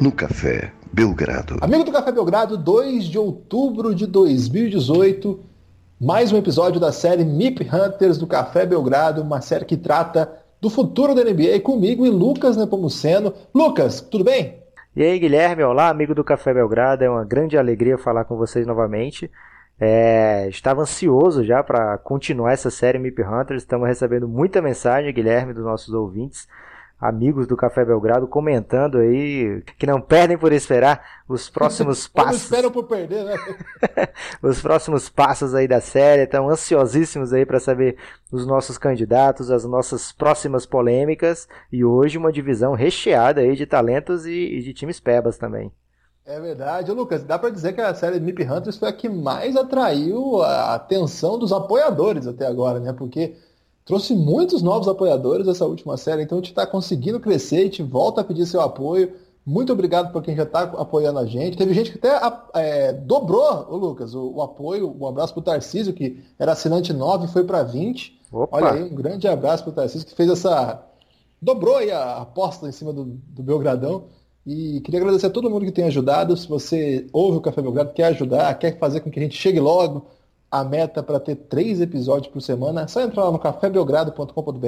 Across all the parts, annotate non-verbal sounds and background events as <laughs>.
No Café Belgrado. Amigo do Café Belgrado, 2 de outubro de 2018, mais um episódio da série MIP Hunters do Café Belgrado, uma série que trata do futuro da NBA comigo e Lucas Nepomuceno. Lucas, tudo bem? E aí, Guilherme, olá, amigo do Café Belgrado, é uma grande alegria falar com vocês novamente. É, estava ansioso já para continuar essa série MIP Hunters, estamos recebendo muita mensagem, Guilherme, dos nossos ouvintes amigos do Café Belgrado comentando aí que não perdem por esperar os próximos <laughs> passos. Não esperam por perder, né? <laughs> os próximos passos aí da série, estão ansiosíssimos aí para saber os nossos candidatos, as nossas próximas polêmicas e hoje uma divisão recheada aí de talentos e, e de times pebas também. É verdade, Lucas. Dá para dizer que a série Mip Hunters foi a que mais atraiu a atenção dos apoiadores até agora, né? Porque trouxe muitos novos apoiadores essa última série, então a gente está conseguindo crescer, a gente volta a pedir seu apoio. Muito obrigado por quem já está apoiando a gente. Teve gente que até é, dobrou, o Lucas, o, o, apoio. Um abraço para o Tarcísio, que era assinante 9 e foi para 20. Opa. Olha aí, um grande abraço para o Tarcísio, que fez essa. dobrou aí a aposta em cima do, do Belgradão. E queria agradecer a todo mundo que tem ajudado. Se você ouve o Café Belgrado, quer ajudar, quer fazer com que a gente chegue logo a meta para ter três episódios por semana, é só entrar lá no cafébelgrado.com.br,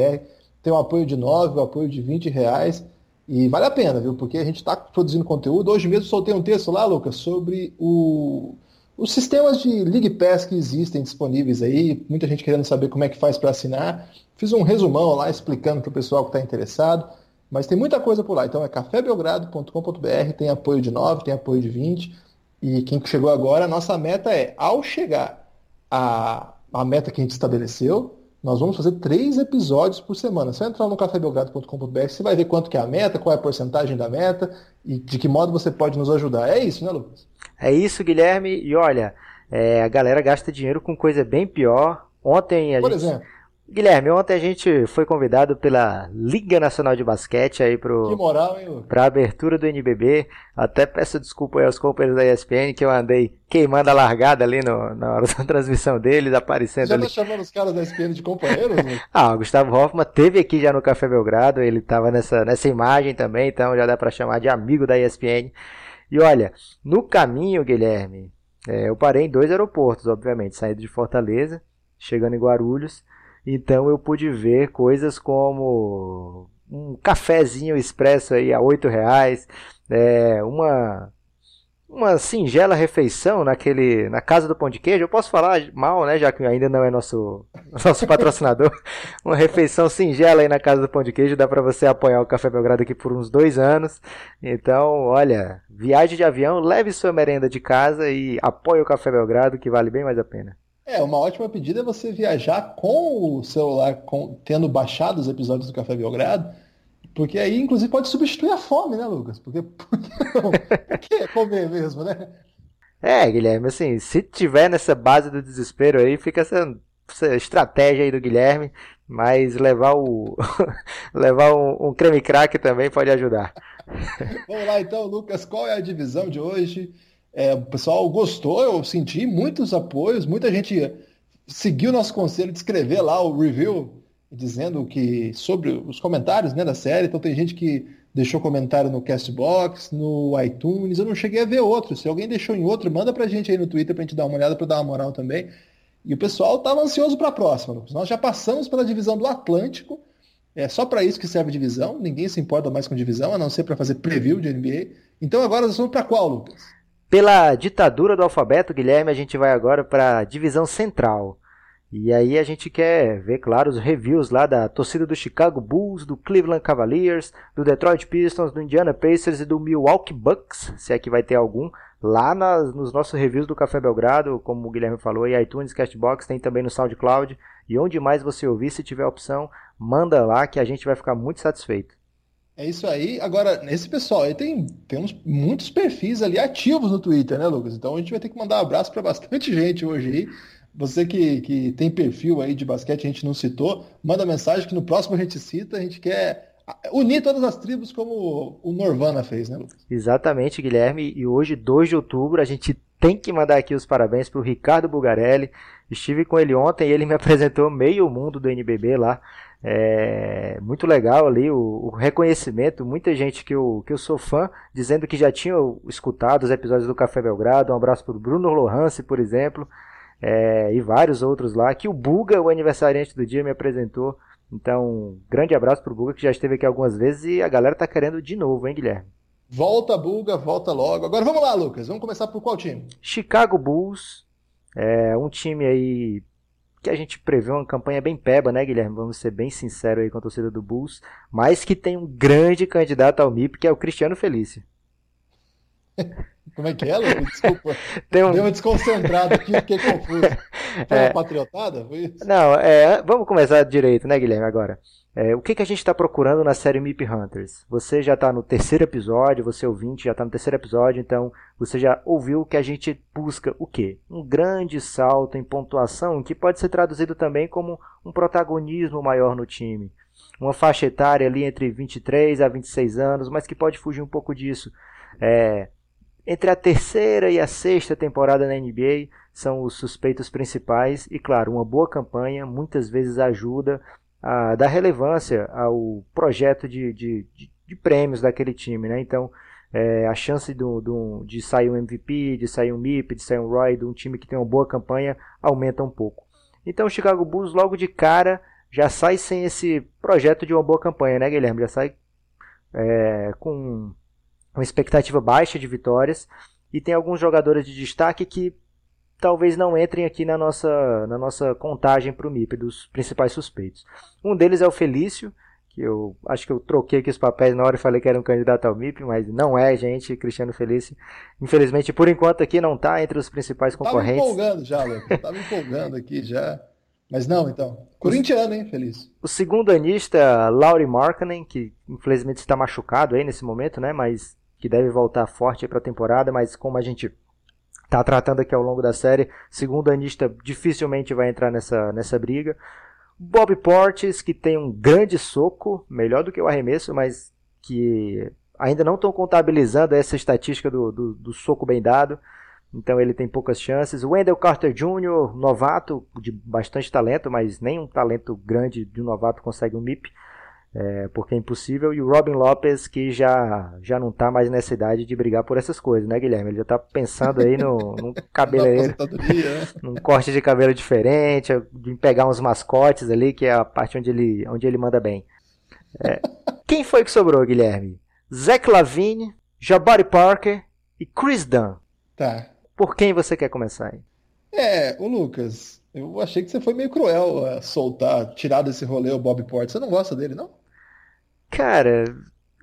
tem um apoio de 9, um apoio de 20 reais, e vale a pena, viu? Porque a gente está produzindo conteúdo. Hoje mesmo soltei um texto lá, Lucas, sobre o, os sistemas de League Pass que existem disponíveis aí, muita gente querendo saber como é que faz para assinar. Fiz um resumão lá explicando para o pessoal que está interessado, mas tem muita coisa por lá. Então é cafébelgrado.com.br, tem apoio de 9, tem apoio de 20. E quem chegou agora, a nossa meta é, ao chegar a, a meta que a gente estabeleceu, nós vamos fazer três episódios por semana. Você entrar no cafébelgrado.com.br, você vai ver quanto que é a meta, qual é a porcentagem da meta e de que modo você pode nos ajudar. É isso, né, Lucas? É isso, Guilherme. E olha, é, a galera gasta dinheiro com coisa bem pior. Ontem a Por gente... exemplo? Guilherme, ontem a gente foi convidado pela Liga Nacional de Basquete aí pro, que moral, hein, pra abertura do NBB. Até peço desculpa aí aos companheiros da ESPN que eu andei queimando a largada ali no, na hora da <laughs> transmissão deles, aparecendo já ali. Já tá chamando os caras da ESPN de companheiros? Né? ah, o Gustavo Hoffman teve aqui já no Café Belgrado, ele tava nessa, nessa imagem também, então já dá para chamar de amigo da ESPN. E olha, no caminho, Guilherme, é, eu parei em dois aeroportos, obviamente, saindo de Fortaleza, chegando em Guarulhos, então eu pude ver coisas como um cafezinho expresso aí a oito reais, é, uma uma singela refeição naquele na casa do pão de queijo. Eu posso falar mal, né, já que ainda não é nosso <laughs> nosso patrocinador. <laughs> uma refeição singela aí na casa do pão de queijo dá para você apoiar o Café Belgrado aqui por uns dois anos. Então, olha, viagem de avião, leve sua merenda de casa e apoie o Café Belgrado que vale bem mais a pena. É, uma ótima pedida é você viajar com o celular, com, tendo baixado os episódios do Café Belgrado, porque aí, inclusive, pode substituir a fome, né, Lucas? Porque, <laughs> não? Comer mesmo, né? É, Guilherme, assim, se tiver nessa base do desespero aí, fica essa, essa estratégia aí do Guilherme, mas levar o <laughs> levar um, um creme crack também pode ajudar. Vamos lá então, Lucas, qual é a divisão de hoje? É, o pessoal gostou, eu senti muitos apoios, muita gente seguiu nosso conselho de escrever lá o review dizendo que sobre os comentários né, da série. Então tem gente que deixou comentário no Castbox, no iTunes. Eu não cheguei a ver outro. Se alguém deixou em outro, manda pra gente aí no Twitter pra gente dar uma olhada para dar uma moral também. E o pessoal estava ansioso para a próxima. Nós já passamos pela divisão do Atlântico. É só para isso que serve divisão. Ninguém se importa mais com divisão, a não ser para fazer preview de NBA. Então agora nós vamos para qual, Lucas? Pela ditadura do alfabeto, Guilherme, a gente vai agora para a divisão central. E aí a gente quer ver, claro, os reviews lá da torcida do Chicago Bulls, do Cleveland Cavaliers, do Detroit Pistons, do Indiana Pacers e do Milwaukee Bucks, se é que vai ter algum, lá nas, nos nossos reviews do Café Belgrado, como o Guilherme falou, e iTunes, Castbox, tem também no SoundCloud. E onde mais você ouvir, se tiver opção, manda lá que a gente vai ficar muito satisfeito. É isso aí. Agora, esse pessoal aí tem, tem uns, muitos perfis ali ativos no Twitter, né, Lucas? Então a gente vai ter que mandar um abraço para bastante <laughs> gente hoje aí. Você que, que tem perfil aí de basquete, a gente não citou, manda mensagem que no próximo a gente cita. A gente quer unir todas as tribos como o Norvana fez, né, Lucas? Exatamente, Guilherme. E hoje, 2 de outubro, a gente tem que mandar aqui os parabéns para o Ricardo Bugarelli. Estive com ele ontem e ele me <laughs> apresentou meio mundo do NBB lá. É muito legal ali o, o, reconhecimento. Muita gente que eu, que eu sou fã dizendo que já tinha escutado os episódios do Café Belgrado. Um abraço para o Bruno Lohance, por exemplo, é, e vários outros lá. Que o Buga, o aniversariante do dia, me apresentou. Então, grande abraço para o Buga que já esteve aqui algumas vezes e a galera tá querendo de novo, hein, Guilherme? Volta, Buga, volta logo. Agora vamos lá, Lucas. Vamos começar por qual time? Chicago Bulls. É um time aí que a gente prevê uma campanha bem peba, né, Guilherme? Vamos ser bem sinceros aí com a torcida do Bulls, mas que tem um grande candidato ao MIP, que é o Cristiano Felício. <laughs> Como é que é, Lucas? Desculpa. Tem um... Deu uma desconcentrada aqui, fiquei confuso. <laughs> Foi é... uma patriotada? Foi isso? Não, é... vamos começar direito, né, Guilherme, agora. É, o que, que a gente está procurando na série MIP Hunters? Você já está no terceiro episódio, você ouvinte já está no terceiro episódio, então você já ouviu que a gente busca o quê? Um grande salto em pontuação que pode ser traduzido também como um protagonismo maior no time. Uma faixa etária ali entre 23 a 26 anos, mas que pode fugir um pouco disso. É, entre a terceira e a sexta temporada na NBA são os suspeitos principais e, claro, uma boa campanha muitas vezes ajuda a dar relevância ao projeto de, de, de, prêmios daquele time. Né? Então, é, a chance do, do, de sair um MVP, de sair um MIP, de sair um Roy, de um time que tem uma boa campanha, aumenta um pouco. Então, o Chicago Bulls, logo de cara, já sai sem esse projeto de uma boa campanha, né, Guilherme? Já sai é, com uma expectativa baixa de vitórias. E tem alguns jogadores de destaque que talvez não entrem aqui na nossa, na nossa contagem para o MIP dos principais suspeitos. Um deles é o Felício, que eu acho que eu troquei aqui os papéis na hora e falei que era um candidato ao MIP, mas não é, gente, Cristiano Felício. Infelizmente, por enquanto aqui não está entre os principais concorrentes. Estava empolgando já, Lucas. Estava empolgando aqui já. Mas não, então. Corintiano, hein, Feliz. O segundo anista, Laurie Markkanen, que infelizmente está machucado aí nesse momento, né, mas que deve voltar forte para a temporada, mas como a gente está tratando aqui ao longo da série. Segundo anista, dificilmente vai entrar nessa, nessa briga. Bob Portes, que tem um grande soco, melhor do que o arremesso, mas que ainda não estão contabilizando essa estatística do, do, do, soco bem dado. Então ele tem poucas chances. Wendell Carter Jr., novato, de bastante talento, mas nem um talento grande de um novato consegue um MIP é, porque é impossível. E o Robin Lopes, que já, já não está mais nessa idade de brigar por essas coisas, né, Guilherme? Ele já está pensando aí no, <laughs> num cabeleireiro, né? <laughs> num corte de cabelo diferente, em pegar uns mascotes ali, que é a parte onde ele, onde ele manda bem. É, quem foi que sobrou, Guilherme? Zach Lavine, Jabari Parker e Chris Dunn. Tá. Por quem você quer começar aí? É, o Lucas, eu achei que você foi meio cruel a soltar, tirar desse rolê o Bob Porter. Você não gosta dele, não? Cara,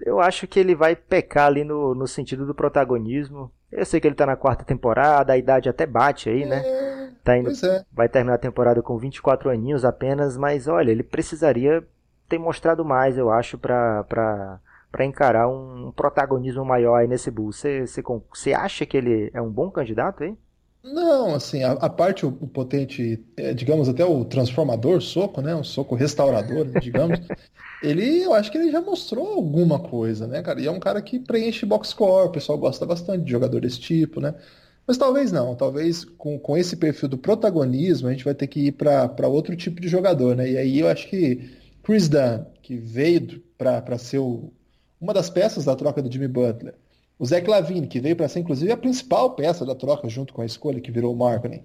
eu acho que ele vai pecar ali no, no sentido do protagonismo. Eu sei que ele tá na quarta temporada, a idade até bate aí, né? É, tá indo, é. Vai terminar a temporada com 24 aninhos apenas, mas olha, ele precisaria ter mostrado mais, eu acho, pra, pra, pra encarar um protagonismo maior aí nesse você, você acha que ele é um bom candidato aí? Não, assim, a, a parte, o, o potente, é, digamos até o transformador soco, né? Um soco restaurador, <laughs> digamos. ele, eu acho que ele já mostrou alguma coisa, né, cara? E é um cara que preenche box score, o pessoal gosta bastante de jogador desse tipo, né? Mas talvez não, talvez com, com esse perfil do protagonismo a gente vai ter que ir para outro tipo de jogador, né? E aí eu acho que Chris Dunn, que veio para ser o, uma das peças da troca do Jimmy Butler, o Zé Clavini, que veio para ser inclusive a principal peça da troca junto com a escolha que virou o Markkinen.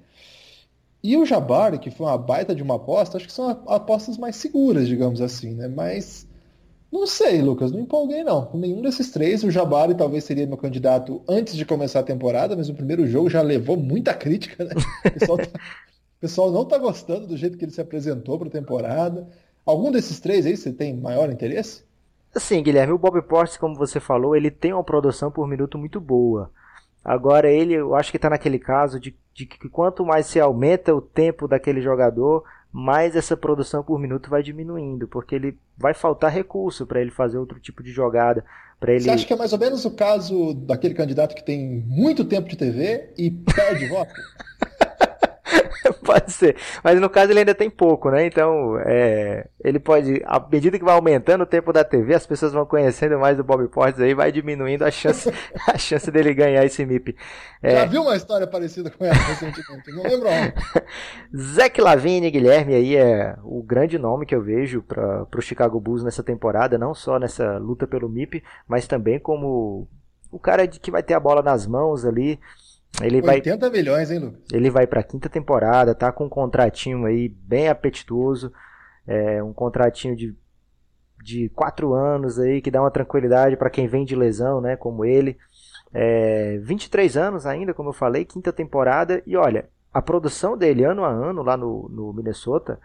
E o Jabari, que foi uma baita de uma aposta, acho que são apostas mais seguras, digamos assim, né? Mas não sei, Lucas, não empolguei não. Com nenhum desses três, o Jabari talvez seria meu candidato antes de começar a temporada, mas o primeiro jogo já levou muita crítica, né? O pessoal, tá... o pessoal não está gostando do jeito que ele se apresentou para a temporada. Algum desses três aí você tem maior interesse? Assim, Guilherme, o Bob Portes, como você falou, ele tem uma produção por minuto muito boa. Agora ele, eu acho que está naquele caso de, de, que quanto mais se aumenta o tempo daquele jogador, mais essa produção por minuto vai diminuindo, porque ele vai faltar recurso para ele fazer outro tipo de jogada. Para ele. Você acha que é mais ou menos o caso daquele candidato que tem muito tempo de TV e perde voto? <laughs> <laughs> pode ser. Mas no caso ele ainda tem pouco, né? Então, é, ele pode, à medida que vai aumentando o tempo da TV, as pessoas vão conhecendo mais do Bob Portes aí, vai diminuindo a chance, <laughs> a chance dele ganhar esse MIP. É... Já viu uma história parecida com essa recentemente? Não lembro onde. <laughs> Zach Lavine, Guilherme, aí é o grande nome que eu vejo para o Chicago Bulls nessa temporada, não só nessa luta pelo MIP, mas também como o cara que vai ter a bola nas mãos ali. Ele 80 vai, milhões, hein, Lucas? Ele vai para a quinta temporada, tá com um contratinho aí bem apetitoso, é, um contratinho de, de quatro anos aí que dá uma tranquilidade para quem vem de lesão, né, como ele. É, 23 anos ainda, como eu falei, quinta temporada e olha, a produção dele ano a ano lá no, no Minnesota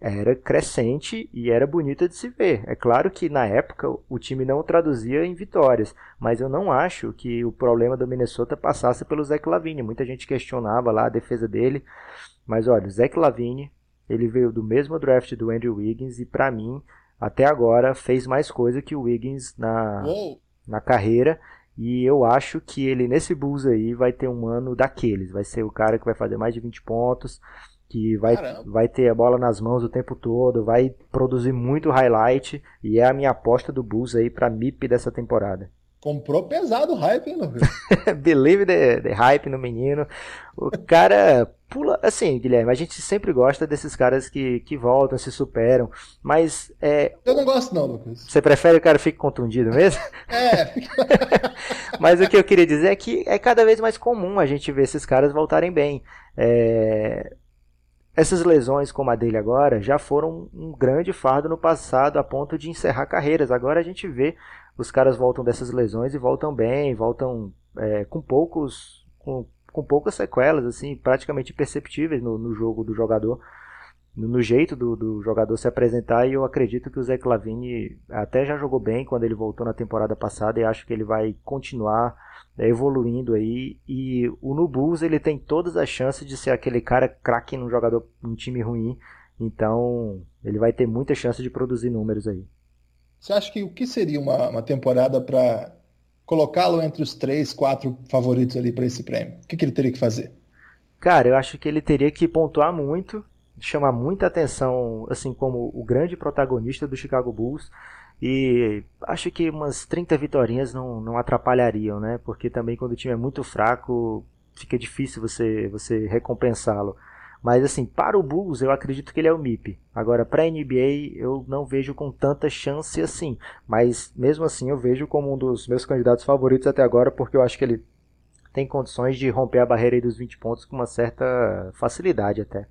era crescente e era bonita de se ver. É claro que na época o time não traduzia em vitórias, mas eu não acho que o problema do Minnesota passasse pelo Zach Lavine. Muita gente questionava lá a defesa dele, mas olha, o Zach Lavine, ele veio do mesmo draft do Andrew Wiggins e para mim, até agora, fez mais coisa que o Wiggins na, na carreira. E eu acho que ele nesse Bulls aí vai ter um ano daqueles. Vai ser o cara que vai fazer mais de 20 pontos que vai, vai ter a bola nas mãos o tempo todo, vai produzir muito highlight e é a minha aposta do Bulls aí para MIP dessa temporada. Comprou pesado o hype, hein, Lucas? <laughs> Believe the, the hype no menino. O cara pula. Assim, Guilherme, a gente sempre gosta desses caras que, que voltam, se superam. Mas. É, Eu não gosto, não, Lucas. Você prefere que o cara fique contundido mesmo? É. <laughs> mas o que eu queria dizer é que é cada vez mais comum a gente ver esses caras voltarem bem. É, essas lesões, como a dele agora, já foram um grande fardo no passado a ponto de encerrar carreiras. Agora a gente vê os caras voltam dessas lesões e voltam bem, voltam é, com poucos. Com, com poucas sequelas, assim, praticamente imperceptíveis no, no jogo do jogador no jeito do, do, jogador se apresentar e eu acredito que o Zé Clavini até já jogou bem quando ele voltou na temporada passada e acho que ele vai continuar né, evoluindo aí. E o Nubus ele tem todas as chances de ser aquele cara craque num jogador num time ruim. Então ele vai ter muita chance de produzir números aí. Você acha que o que seria uma, uma temporada para colocá-lo entre os três quatro favoritos ali para esse prêmio? O que, que ele teria que fazer? Cara eu acho que ele teria que pontuar muito chamar muita atenção, assim como o grande protagonista do Chicago Bulls. E acho que umas 30 vitórias não, não atrapalhariam, né? Porque também quando o time é muito fraco, fica difícil você, você recompensá-lo. Mas assim, para o Bulls eu acredito que ele é o MIP. Agora, para a NBA eu não vejo com tanta chance assim. Mas mesmo assim eu vejo como um dos meus candidatos favoritos até agora, porque eu acho que ele tem condições de romper a barreira dos 20 pontos com uma certa facilidade até.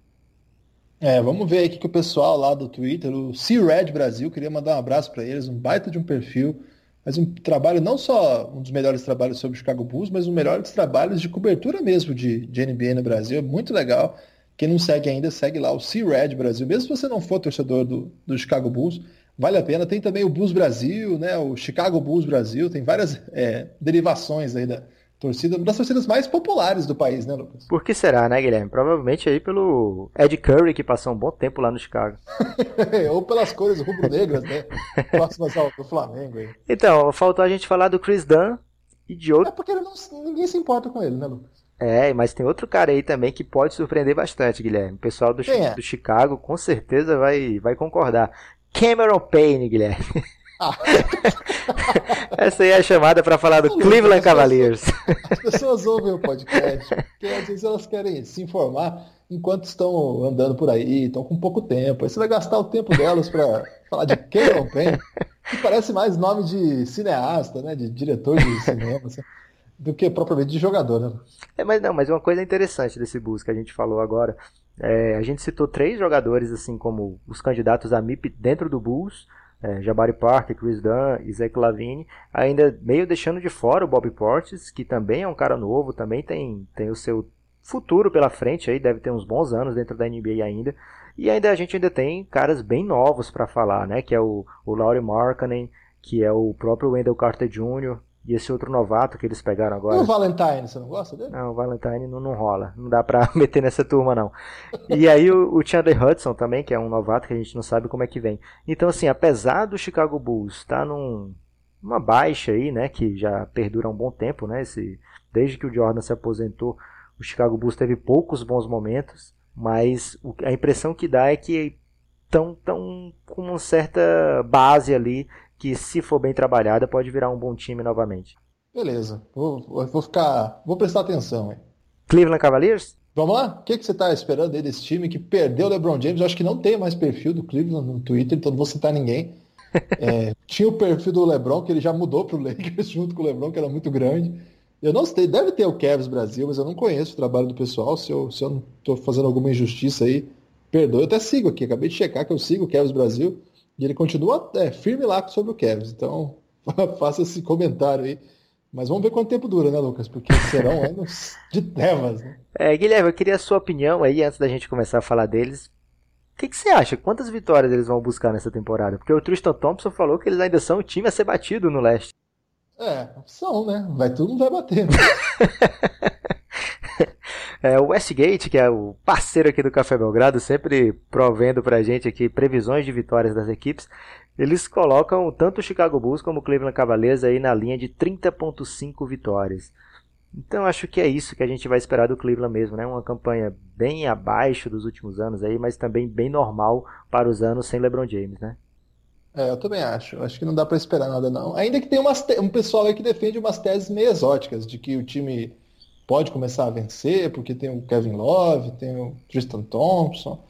É, vamos ver aí que, o pessoal lá do Twitter, o C-Red Brasil, queria mandar um abraço para eles, um baita de um perfil, mas um trabalho não só um dos melhores trabalhos sobre o Chicago Bulls, mas um dos melhores trabalhos de cobertura mesmo de, de NBA no Brasil, é muito legal. Quem não segue ainda, segue lá o C-Red Brasil. Mesmo se você não for torcedor do, do Chicago Bulls, vale a pena. Tem também o Bulls Brasil, né? O Chicago Bulls Brasil, tem várias é, derivações aí da, Torcida, uma das torcidas mais populares do país, né, Lucas? Por que será, né, Guilherme? Provavelmente aí pelo Ed Curry, que passou um bom tempo lá no Chicago. <laughs> Ou pelas cores rubro-negras, né? <laughs> Próximas ao do Flamengo aí. Então, faltou a gente falar do Chris Dunn e de outro. É porque não, ninguém se importa com ele, né, Lucas? É, mas tem outro cara aí também que pode surpreender bastante, Guilherme. O pessoal do, é? do Chicago com certeza vai, vai concordar. Cameron Payne, Guilherme. <laughs> <laughs> Essa aí é a chamada para falar do Cleveland Cavaliers. <laughs> As pessoas ouvem o podcast porque às vezes elas querem se informar enquanto estão andando por aí, estão com pouco tempo. Aí você vai gastar o tempo delas para <laughs> falar de Cameron Payne, que parece mais nome de cineasta, né, de diretor de cinema, assim, do que propriamente de jogador, né? É, mas não, mas uma coisa interessante desse bus que a gente falou agora, é, a gente citou três jogadores assim como os candidatos a MIP dentro do Bulls, é, Jabari Parker, Chris Dunn e Zach Lavine, ainda meio deixando de fora o Bobby Portis, que também é um cara novo, também tem, tem o seu futuro pela frente aí, deve ter uns bons anos dentro da NBA ainda. E ainda a gente ainda tem caras bem novos para falar, né, que é o, o Laurie Markkanen, que é o próprio Wendell Carter Jr., e esse outro novato que eles pegaram agora. E o Valentine, você não gosta dele? Não, o Valentine não, não rola. Não dá pra <laughs> meter nessa turma, não. e aí o, o Chandler Hudson também, que é um novato que a gente não sabe como é que vem. Então, assim, apesar do Chicago Bulls estar tá num, numa baixa aí, né? Que já perdura um bom tempo, né? Esse, desde que o Jordan se aposentou, O Chicago Bulls teve poucos bons momentos, mas a impressão que dá é que estão tão com uma certa base ali que se for bem trabalhada pode virar um bom time novamente. Beleza, vou, vou ficar, vou prestar atenção. Hein? Cleveland Cavaliers? Vamos lá? O que, que você está esperando aí desse time que perdeu o LeBron James? Eu acho que não tem mais perfil do Cleveland no Twitter, então não vou citar ninguém. <laughs> É, tinha o perfil do LeBron, que ele já mudou para o Lakers <laughs> junto com o LeBron, que era muito grande. Eu não sei, deve ter o Cavs Brasil, mas eu não conheço o trabalho do pessoal. Se eu, se eu não estou fazendo alguma injustiça aí, perdoe. Eu até sigo aqui, acabei de checar que eu sigo o Cavs Brasil e ele continua é, firme lá sobre o Cavs. Então, <laughs> faça esse comentário aí. Mas vamos ver quanto tempo dura, né, Lucas? Porque serão <laughs> anos de trevas, né? É, Guilherme, eu queria a sua opinião aí, antes da gente começar a falar deles. O que, que, você acha? Quantas vitórias eles vão buscar nessa temporada? Porque o Tristan Thompson falou que eles ainda são o time a ser batido no leste. É, são, né? Vai tudo não vai bater. Né? <laughs> <laughs> é, o Westgate, que é o parceiro aqui do Café Belgrado, sempre provendo pra gente aqui previsões de vitórias das equipes, eles colocam tanto o Chicago Bulls como o Cleveland Cavaliers aí na linha de 30.5 vitórias. Então acho que é isso que a gente vai esperar do Cleveland mesmo, né? Uma campanha bem abaixo dos últimos anos aí, mas também bem normal para os anos sem LeBron James, né? É, eu também acho. Acho que não dá para esperar nada não. Ainda que tem umas um pessoal aí que defende umas teses meio exóticas de que o time pode começar a vencer porque tem o Kevin Love, tem o Tristan Thompson.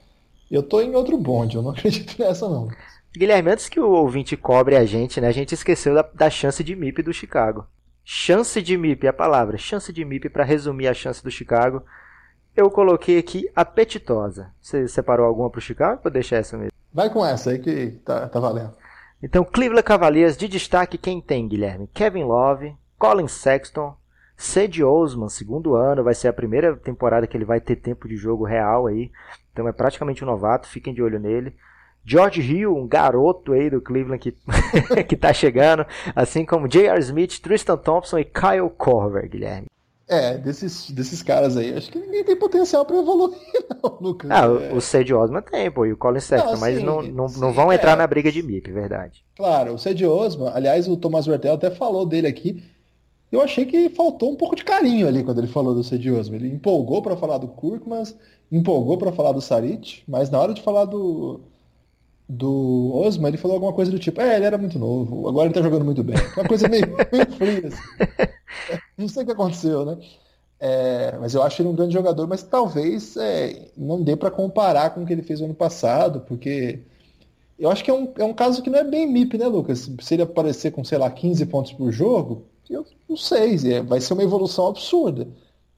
Eu tô em outro bonde, eu não <laughs> acredito nessa não. Guilherme, antes que o ouvinte cobre a gente, né? A gente esqueceu da, da chance de MIP do Chicago. Chance de MIP, é a palavra. Chance de MIP para resumir a chance do Chicago. Eu coloquei aqui apetitosa. Você separou alguma para o Chicago ou deixa essa mesmo? Vai com essa aí que tá, tá valendo. Então, Cleveland Cavaliers de destaque quem tem, Guilherme? Kevin Love, Colin Sexton, Cedi Osman, segundo ano, vai ser a primeira temporada que ele vai ter tempo de jogo real aí. Então é praticamente um novato, fiquem de olho nele. George Hill, um garoto aí do Cleveland que, <laughs> que tá chegando, assim como J.R. Smith, Tristan Thompson e Kyle Korver, Guilherme. É, desses, desses caras aí, acho que ninguém tem potencial para evoluir, <laughs> não, Lucas. Ah, é. o, Ced Osman tem, pô, e o Colin Sexton, mas sim, não, não, sim, não vão é. entrar na briga de MIP, verdade. Claro, o Ced Osman, aliás, o Thomas Vertel até falou dele aqui, eu achei que faltou um pouco de carinho ali quando ele falou do Ced Osman. Ele empolgou para falar do Kurk, mas empolgou para falar do Sarit, mas na hora de falar do, do Osman, ele falou alguma coisa do tipo, é, ele era muito novo, agora ele tá jogando muito bem. Uma coisa meio, <laughs> meio fria, assim. Não sei o que aconteceu, né? É, mas eu acho ele um grande jogador, mas talvez é, não dê para comparar com o que ele fez no ano passado, porque eu acho que é um, é um caso que não é bem MIP, né, Lucas? Se ele aparecer com, sei lá, 15 pontos por jogo, eu não sei, é, vai ser uma evolução absurda.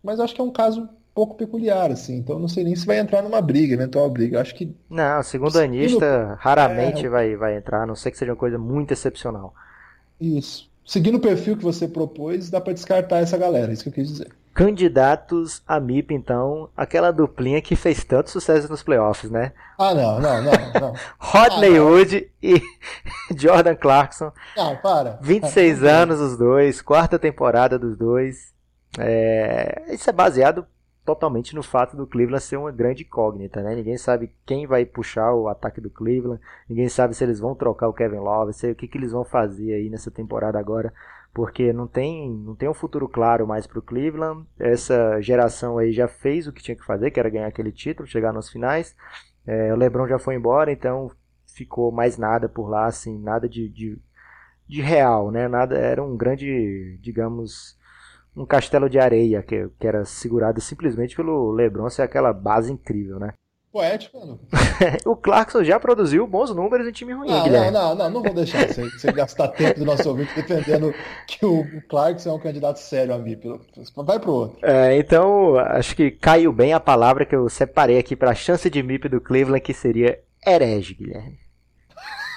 Mas acho que é um caso pouco peculiar, assim. Então não sei nem se vai entrar numa briga, eventual briga. Acho que. Não, segundo anista, raramente é... vai, vai entrar, a não ser que seja uma coisa muito excepcional. Isso. Seguindo o perfil que você propôs, dá para descartar essa galera, é isso que eu quis dizer. Candidatos a MIP, então, aquela duplinha que fez tanto sucesso nos playoffs, né? Ah, não, não, não. não. <laughs> Rodney ah, Wood e <laughs> Jordan Clarkson. Ah, para. 26 ah, <laughs> anos os dois, quarta temporada dos dois. É... Isso é baseado totalmente no fato do Cleveland ser uma grande incógnita, né? Ninguém sabe quem vai puxar o ataque do Cleveland, ninguém sabe se eles vão trocar o Kevin Love, sei o que, que eles vão fazer aí nessa temporada agora, porque não tem, não tem um futuro claro mais para o Cleveland. Essa geração aí já fez o que tinha que fazer, que era ganhar aquele título, chegar nos finais. É, o LeBron já foi embora, então ficou mais nada por lá, assim, nada de, de, de real, né? Nada era um grande, digamos um castelo de areia que, que era segurado simplesmente pelo LeBron ser aquela base incrível, né? Poético, mano. <laughs> o Clarkson já produziu bons números em time ruim, não, Guilherme. Não, não, não, não vou deixar você, você gastar tempo do nosso ouvinte defendendo que o Clarkson é um candidato sério a mim. Vai pro outro. É, então, acho que caiu bem a palavra que eu separei aqui para a chance de MIP do Cleveland, que seria herege, Guilherme.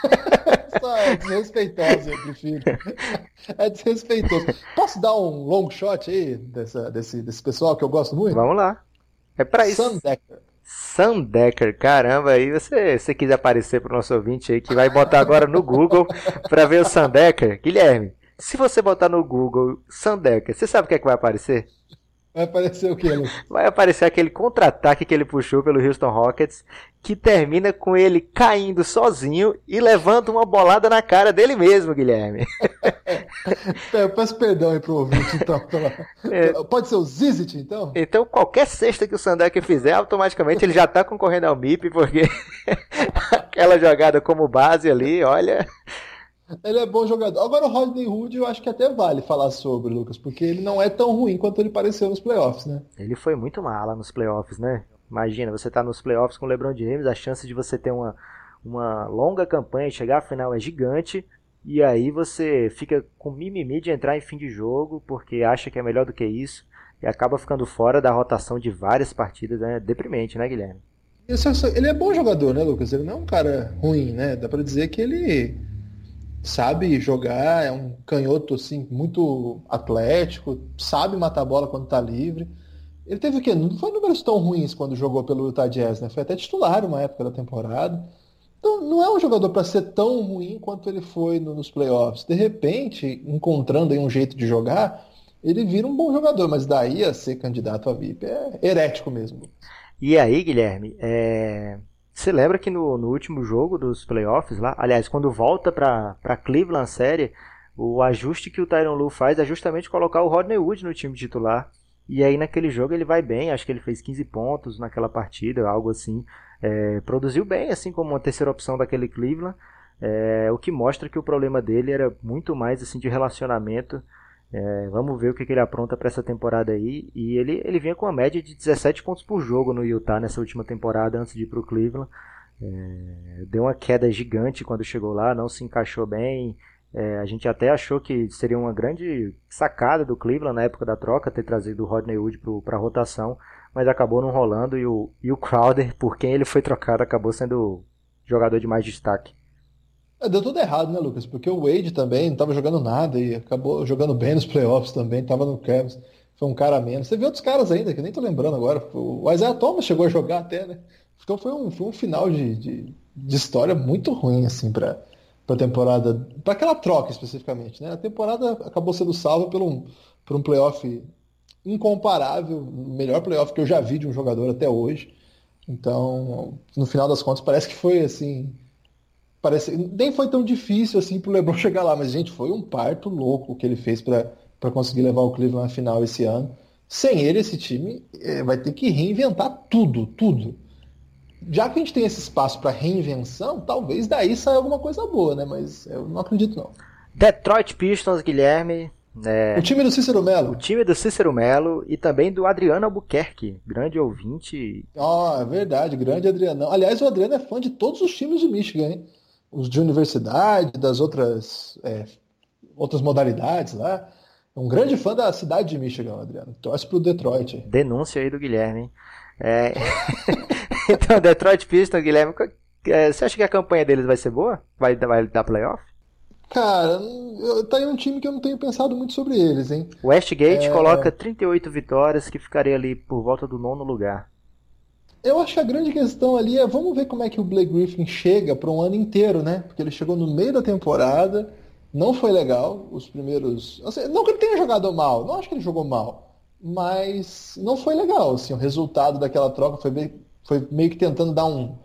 <laughs> é desrespeitosa, eu prefiro. É desrespeitoso. Posso dar um long shot aí dessa, desse, desse pessoal que eu gosto muito? Vamos lá. É pra isso. Sam Decker. Sam Decker, caramba, aí você, você quiser aparecer pro nosso ouvinte aí que vai botar agora no Google para ver o Sam Decker. Guilherme, se você botar no Google Sam Decker, você sabe o que é que vai aparecer? Vai aparecer o quê, Lu? Vai aparecer aquele contra-ataque que ele puxou pelo Houston Rockets, que termina com ele caindo sozinho e levando uma bolada na cara dele mesmo, Guilherme. <laughs> <laughs> Eu peço perdão aí pro ouvinte, então. É. Pode ser o Zizit, então? Então, qualquer cesta que o Sandak fizer, automaticamente ele já tá concorrendo ao MIP, porque <laughs> aquela jogada como base ali, olha. Ele é bom jogador. Agora o Rodney Hood eu acho que até vale falar sobre, Lucas, porque ele não é tão ruim quanto ele pareceu nos playoffs, né? Ele foi muito mala nos playoffs, né? Imagina, você tá nos playoffs com o LeBron James, a chance de você ter uma, uma longa campanha e chegar à final é gigante. E aí você fica com mimimi de entrar em fim de jogo porque acha que é melhor do que isso e acaba ficando fora da rotação de várias partidas. É deprimente, né, Guilherme? Ele é bom jogador, né, Lucas? Ele não é um cara ruim, né? Dá pra dizer que ele sabe jogar, é um canhoto assim, muito atlético, sabe matar a bola quando tá livre. Ele teve o quê? Não foi números tão ruins quando jogou pelo Utah Jazz, né? Foi até titular uma época da temporada. Então, não é um jogador para ser tão ruim quanto ele foi no, nos playoffs. De repente, encontrando um jeito de jogar, ele vira um bom jogador, mas daí a ser candidato a VIP é herético mesmo. E aí, Guilherme, é... você lembra que no, no, último jogo dos playoffs lá, aliás, quando volta para Cleveland série, o ajuste que o Tyron Lu faz é justamente colocar o Rodney Wood no time titular. E aí naquele jogo ele vai bem, acho que ele fez 15 pontos naquela partida, algo assim. É, produziu bem, assim como uma terceira opção daquele Cleveland, é, o que mostra que o problema dele era muito mais assim de relacionamento. É, vamos ver o que, que ele apronta para essa temporada aí. E ele, ele vinha com uma média de 17 pontos por jogo no Utah nessa última temporada antes de ir para o Cleveland. É, deu uma queda gigante quando chegou lá, não se encaixou bem. É, a gente até achou que seria uma grande sacada do Cleveland na época da troca ter trazido o Rodney Wood para a rotação mas acabou não rolando e o, e o Crowder, por quem ele foi trocado, acabou sendo jogador de mais destaque. É, deu tudo errado, né, Lucas? Porque o Wade também não estava jogando nada e acabou jogando bem nos playoffs também, estava no Cavs, foi um cara a menos. Você vê outros caras ainda, que eu nem tô lembrando agora. O Isaiah Thomas chegou a jogar até, né? Então foi um, foi um final de, de, de história muito ruim, assim, para a temporada, para aquela troca especificamente, né? A temporada acabou sendo salva por um, por um playoff incomparável, melhor playoff que eu já vi de um jogador até hoje. Então, no final das contas, parece que foi assim. Parece, nem foi tão difícil assim pro LeBron <laughs> chegar lá, mas, gente, foi um parto louco que ele fez para conseguir levar o Cleveland à final esse ano. Sem ele, esse time é, vai ter que reinventar tudo, tudo. Já que a gente tem esse espaço para reinvenção, talvez daí saia alguma coisa boa, né? Mas eu não acredito não. Detroit Pistons, Guilherme, é, o time do Cícero Melo. O time do Cícero Melo e também do Adriano Albuquerque, grande ouvinte. Ó, oh, é verdade, grande Adriano. Aliás, o Adriano é fã de todos os times de Michigan, hein? Os de universidade, das outras, é, outras modalidades lá. É um grande fã da cidade de Michigan, o Adriano. Torce pro Detroit. Denúncia aí do Guilherme, hein? É... <laughs> então, Detroit Pistons, Guilherme, é, você acha que a campanha deles vai ser boa? Vai, vai dar playoff? Cara, tá aí um time que eu não tenho pensado muito sobre eles, hein? Westgate é... coloca 38 vitórias, que ficaria ali por volta do nono lugar. Eu acho que a grande questão ali é vamos ver como é que o Blake Griffin chega para um ano inteiro, né? Porque ele chegou no meio da temporada, não foi legal os primeiros. Assim, não que ele tenha jogado mal, não acho que ele jogou mal, mas não foi legal. Assim, o resultado daquela troca foi, bem, foi meio que tentando dar um,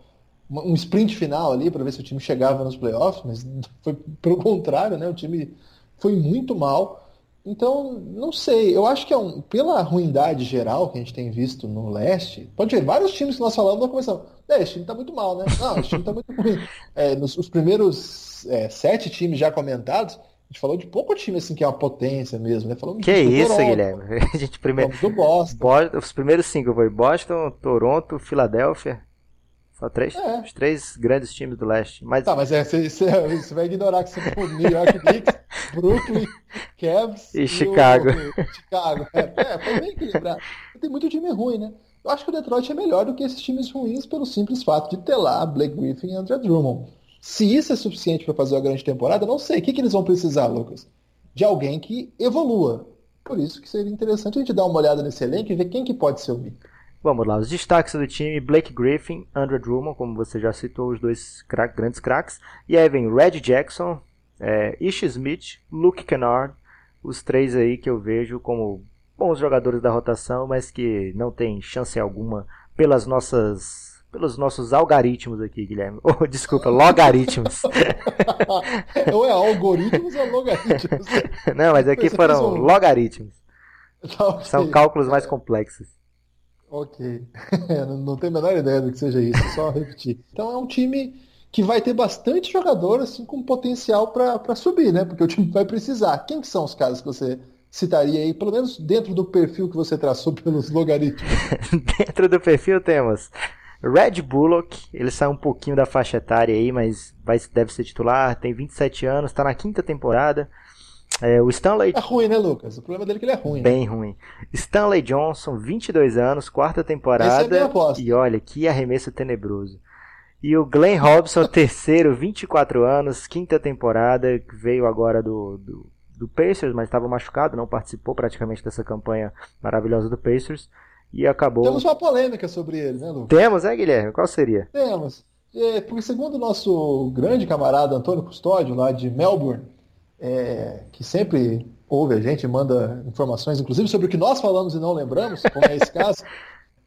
um sprint final ali para ver se o time chegava nos playoffs, mas <laughs> foi pelo contrário, né? O time foi muito mal. Então, não sei. Eu acho que é um, pela ruindade geral que a gente tem visto no leste, pode ver, vários times que nós falamos na comissão. É, esse time tá muito mal, né? Não, esse time tá muito ruim. <laughs> É, nos os primeiros é, sete times já comentados, a gente falou de pouco time assim que é uma potência mesmo, né? Falamos que isso, Toronto, Guilherme? <laughs> A gente primeiro. Do Boston. Boston. Os primeiros cinco foi Boston, Toronto, Filadélfia. Só três, é. os três grandes times do leste. Mas... Tá, mas é, você, você vai ignorar que você for New York Knicks, <laughs> Brooklyn, Cavs e, Chicago. O, Chicago. É, é, foi bem equilibrado. Tem muito time ruim, né? Eu acho que o Detroit é melhor do que esses times ruins pelo simples fato de ter lá Blake Griffin e André Drummond. Se isso é suficiente para fazer uma grande temporada, não sei. O que, que eles vão precisar, Lucas? De alguém que evolua. Por isso que seria interessante a gente dar uma olhada nesse elenco e ver quem que pode ser o Mico. Vamos lá, os destaques do time: Blake Griffin, Andrew Drummond, como você já citou, os dois crack, grandes craques. E aí vem Red Jackson, é, Ish Smith, Luke Kennard, os três aí que eu vejo como bons jogadores da rotação, mas que não tem chance alguma pelas nossas pelos nossos algoritmos aqui, Guilherme. <laughs> Oh, desculpa, logaritmos. <laughs> ou é algoritmos ou logaritmos? <laughs> Não, mas aqui foram logaritmos. Tá, okay. São cálculos mais complexos. Ok. <laughs> não, tenho a menor ideia do que seja isso, só repetir. Então é um time que vai ter bastante jogador assim com potencial para subir, né? Porque o time vai precisar. Quem que são os caras que você citaria aí, pelo menos dentro do perfil que você traçou <laughs> pelos logaritmos? <laughs> dentro do perfil temos Red Bullock, ele sai um pouquinho da faixa etária aí, mas vai, deve ser titular, tem 27 anos, está na quinta temporada. É, o Stanley... É ruim, né, Lucas? O problema dele é que ele é ruim. Bem né? ruim. Stanley Johnson, 22 anos, quarta temporada. É e olha, que arremesso tenebroso. E o Glenn Robson, <laughs> terceiro, 24 anos, quinta temporada, veio agora do, do, do Pacers, mas estava machucado, não participou praticamente dessa campanha maravilhosa do Pacers. E acabou. Temos uma polêmica sobre ele, né, Lucas? Temos, é, Guilherme? Qual seria? Temos. É, porque segundo o nosso grande camarada Antônio Custódio, lá de Melbourne, é, que sempre ouve a gente, manda informações, inclusive, sobre o que nós falamos e não lembramos, como é esse caso. <laughs>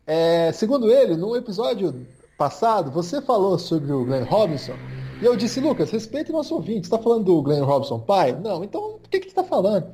É, segundo ele, num episódio passado, você falou sobre o Glenn Robinson, e eu disse, Lucas, respeite o nosso ouvinte, você está falando do Glenn Robinson pai? Não, então por que, que você está falando?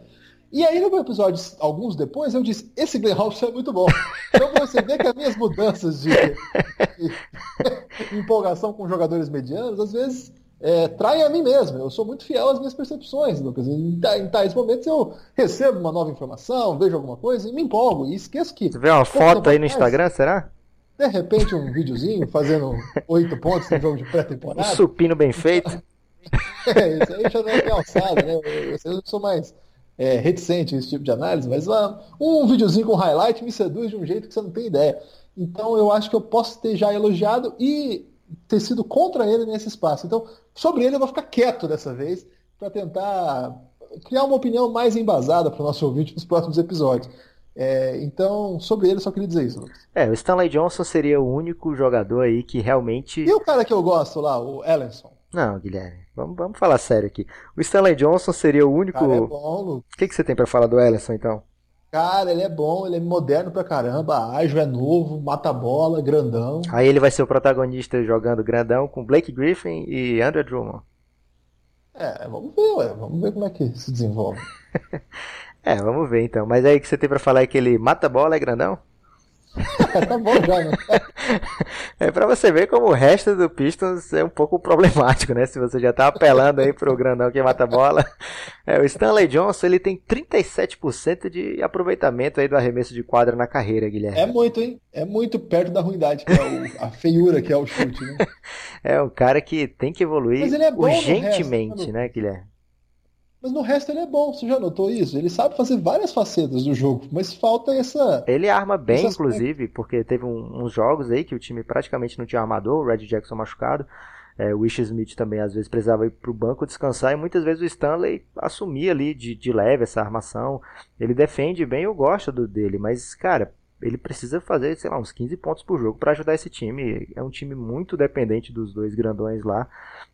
E aí, no episódio, alguns depois, eu disse, esse Glenn Robinson é muito bom. Então você vê que as minhas mudanças de, de <laughs> empolgação com jogadores medianos, às vezes, é, traem a mim mesmo. Eu sou muito fiel às minhas percepções, Lucas. Em, em tais momentos eu recebo uma nova informação, vejo alguma coisa e me empolgo. E esqueço que. Você vê uma foto aí no Instagram, será? De repente, um videozinho fazendo oito pontos no jogo de pré-temporada. Um supino bem feito. <laughs> é, isso aí já não é alçado, né? Eu, eu sou mais é, reticente a esse tipo de análise, mas uh, um videozinho com highlight me seduz de um jeito que você não tem ideia. Então eu acho que eu posso ter já elogiado e ter sido contra ele nesse espaço. Então, sobre ele eu vou ficar quieto dessa vez para tentar criar uma opinião mais embasada para o nosso ouvinte nos próximos episódios. É, então, sobre ele, só queria dizer isso. Lucas. É, o Stanley Johnson seria o único jogador aí que realmente. E o cara que eu gosto lá, o Ellenson? Não, Guilherme, vamos, vamos falar sério aqui. O Stanley Johnson seria o único. Cara, é bom, Lucas. O que, que você tem para falar do Ellison, então? Cara, ele é bom, ele é moderno pra caramba, ágil, é novo, mata a bola, grandão. Aí ele vai ser o protagonista jogando grandão com Blake Griffin e Andrew Drummond. É, vamos ver, ué, vamos ver como é que se desenvolve. <laughs> É, vamos ver então. Mas aí que você tem pra falar é que ele mata a bola, é grandão? <laughs> tá bom já, né? É pra você ver como o resto do Pistons é um pouco problemático, né? Se você já tá apelando aí pro grandão que mata a bola. É, o Stanley Johnson, ele tem 37% de aproveitamento aí do arremesso de quadra na carreira, Guilherme. É muito, hein? É muito perto da ruindade, que é o, a feiura que é o chute, né? <laughs> É um cara que tem que evoluir é urgentemente, resto, né, Guilherme? Mas no resto ele é bom, você já notou isso? Ele sabe fazer várias facetas do jogo, mas falta essa. Ele arma bem, inclusive, porque teve um, uns jogos aí que o time praticamente não tinha armador, o Red Jackson machucado. É, o Ish Smith também às vezes precisava ir para o banco descansar e muitas vezes o Stanley assumia ali de, de leve essa armação. Ele defende bem, eu gosto do, dele, mas cara, ele precisa fazer, sei lá, uns 15 pontos por jogo para ajudar esse time. É um time muito dependente dos dois grandões lá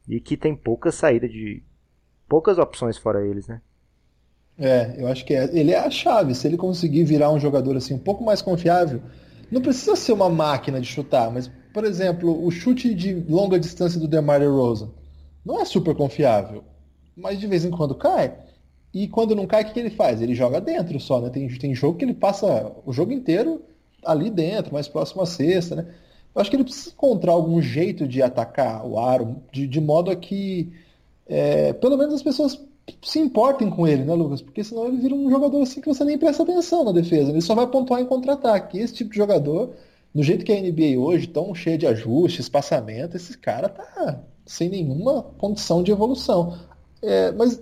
e que tem pouca saída de, poucas opções fora eles, né? É, eu acho que é, ele é a chave. Se ele conseguir virar um jogador assim um pouco mais confiável, não precisa ser uma máquina de chutar, mas, por exemplo, o chute de longa distância do DeMar DeRozan não é super confiável, mas de vez em quando cai. E quando não cai, o que ele faz? Ele joga dentro só, né? Tem, tem jogo que ele passa o jogo inteiro ali dentro, mais próximo à cesta, né? Eu acho que ele precisa encontrar algum jeito de atacar o aro, de, de modo a que é, pelo menos as pessoas se importem com ele, né, Lucas? Porque senão ele vira um jogador assim que você nem presta atenção na defesa. Ele só vai pontuar em contra-ataque. Esse tipo de jogador, no jeito que a NBA hoje, tão cheia de ajustes, espaçamento, esse cara tá sem nenhuma condição de evolução. É, mas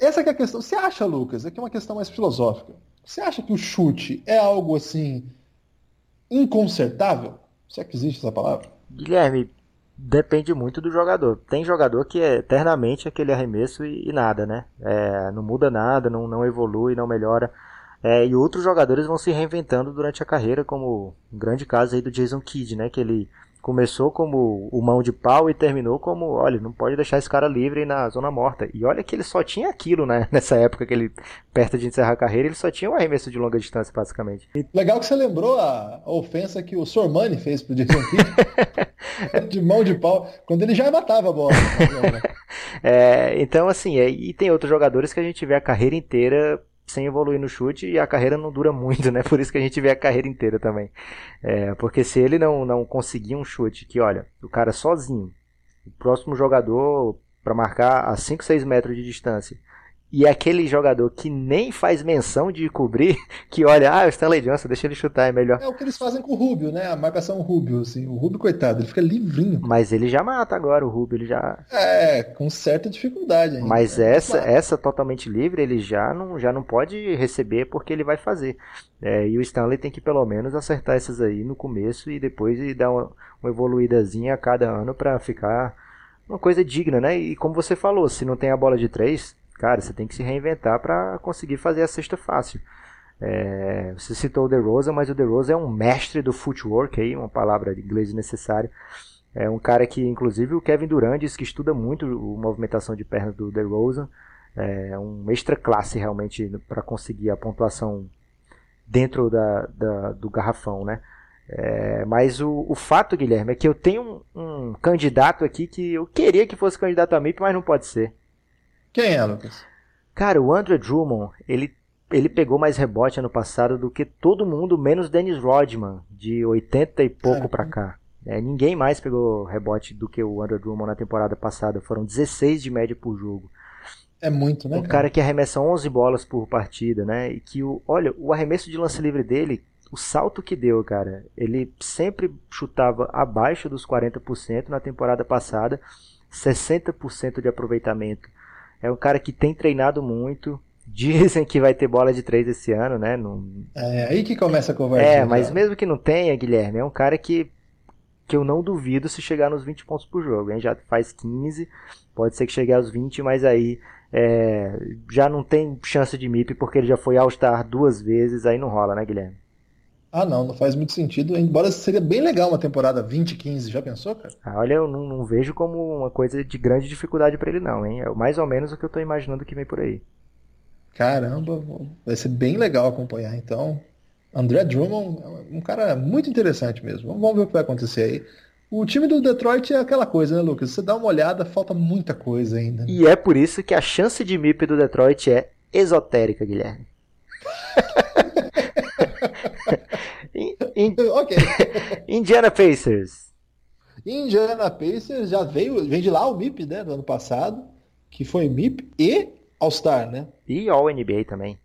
essa é a questão. Você acha, Lucas, aqui é uma questão mais filosófica. Você acha que o chute é algo assim inconsertável? Se é que existe essa palavra? Guilherme, depende muito do jogador. Tem jogador que é eternamente aquele arremesso e, e nada, né? É, não muda nada, não, não evolui, não melhora. É, e outros jogadores vão se reinventando durante a carreira, como um grande caso aí do Jason Kidd, né? Que ele começou como o mão de pau e terminou como, olha, não pode deixar esse cara livre na zona morta. E olha que ele só tinha aquilo, né? <laughs> Nessa época que ele, perto de encerrar a carreira, ele só tinha um arremesso de longa distância, basicamente. Legal que você lembrou a, a ofensa que o Sormani fez pro Jason Kidd <laughs> <laughs> de mão de pau, quando ele já matava a bola. <laughs> é, então, assim, é, e tem outros jogadores que a gente vê a carreira inteira sem evoluir no chute e a carreira não dura muito, né? <laughs> Por isso que a gente vê a carreira inteira também. É, porque se ele não, não conseguir um chute que, olha, o cara sozinho, o próximo jogador para marcar a 5, 6 metros de distância, e aquele jogador que nem faz menção de cobrir, <laughs> que olha, ah, o Stanley Johnson, deixa ele chutar, é melhor. É o que eles fazem com o Rubio, né? A marcação Rubio, assim. O Rubio, coitado, ele fica livrinho. Mas ele já mata agora, o Rubio, ele já. É, com certa dificuldade ainda. Mas né? essa, essa totalmente livre, ele já não, já não pode receber porque ele vai fazer. É, e o Stanley tem que pelo menos acertar essas aí no começo e depois dar uma, uma evoluídazinha a cada ano para ficar uma coisa digna, né? E como você falou, se não tem a bola de três, Cara, você tem que se reinventar para conseguir fazer a cesta fácil. É, você citou o DeRozan, mas o DeRozan é um mestre do footwork, aí, uma palavra de inglês necessária. É um cara que, inclusive, o Kevin Durant diz que estuda muito a movimentação de pernas do DeRozan. É um extra classe realmente para conseguir a pontuação dentro da, da do garrafão, né? É, mas o, o, fato, Guilherme, é que eu tenho um, um, candidato aqui que eu queria que fosse candidato a MIP, mas não pode ser. Quem é, Lucas? Cara, o Andrew Drummond, ele, ele pegou mais rebote ano passado do que todo mundo, menos Dennis Rodman, de 80 e pouco é. para cá. É, ninguém mais pegou rebote do que o Andrew Drummond na temporada passada. Foram 16 de média por jogo. É muito, né? Um cara, que arremessa 11 bolas por partida, né? E que, o, olha, o arremesso de lance livre dele, o salto que deu, cara, ele sempre chutava abaixo dos 40% na temporada passada, 60% de aproveitamento. É um cara que tem treinado muito. Dizem que vai ter bola de três esse ano, né? Não... É aí que começa a conversa. É, mas mesmo que não tenha, Guilherme, é um cara que, que eu não duvido se chegar nos 20 pontos por jogo. Hein? Já faz 15, pode ser que chegue aos 20, mas aí é, já não tem chance de MIP porque ele já foi All-Star duas vezes, aí não rola, né, Guilherme? Ah, não, não faz muito sentido. Embora seria bem legal uma temporada 2015, já pensou, cara? Ah, olha, eu não, não, vejo como uma coisa de grande dificuldade para ele, não, hein? É mais ou menos o que eu tô imaginando que vem por aí. Caramba, vai ser bem legal acompanhar, então. André Drummond é um cara muito interessante mesmo. Vamos ver o que vai acontecer aí. O time do Detroit é aquela coisa, né, Lucas? Você dá uma olhada, falta muita coisa ainda. E é por isso que a chance de MIP do Detroit é esotérica, Guilherme. <laughs> In... <laughs> ok. Indiana Pacers. Indiana Pacers já veio, vem de lá o MIP, né, do ano passado, que foi MIP e All-Star, né? E All-NBA também.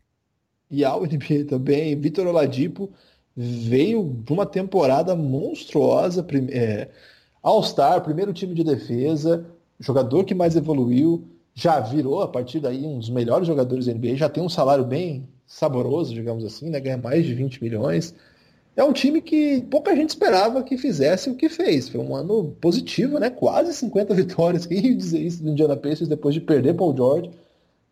E All-NBA também. Vitor Oladipo veio de uma temporada monstruosa, é, All-Star, primeiro time de defesa, jogador que mais evoluiu, já virou a partir daí um dos melhores jogadores da NBA, já tem um salário bem saboroso, digamos assim, né? ganha mais de 20 milhões é um time que pouca gente esperava que fizesse o que fez. Foi um ano positivo, né? Quase 50 <laughs> vitórias. Quem ia dizer isso do Indiana Pacers depois de perder Paul George?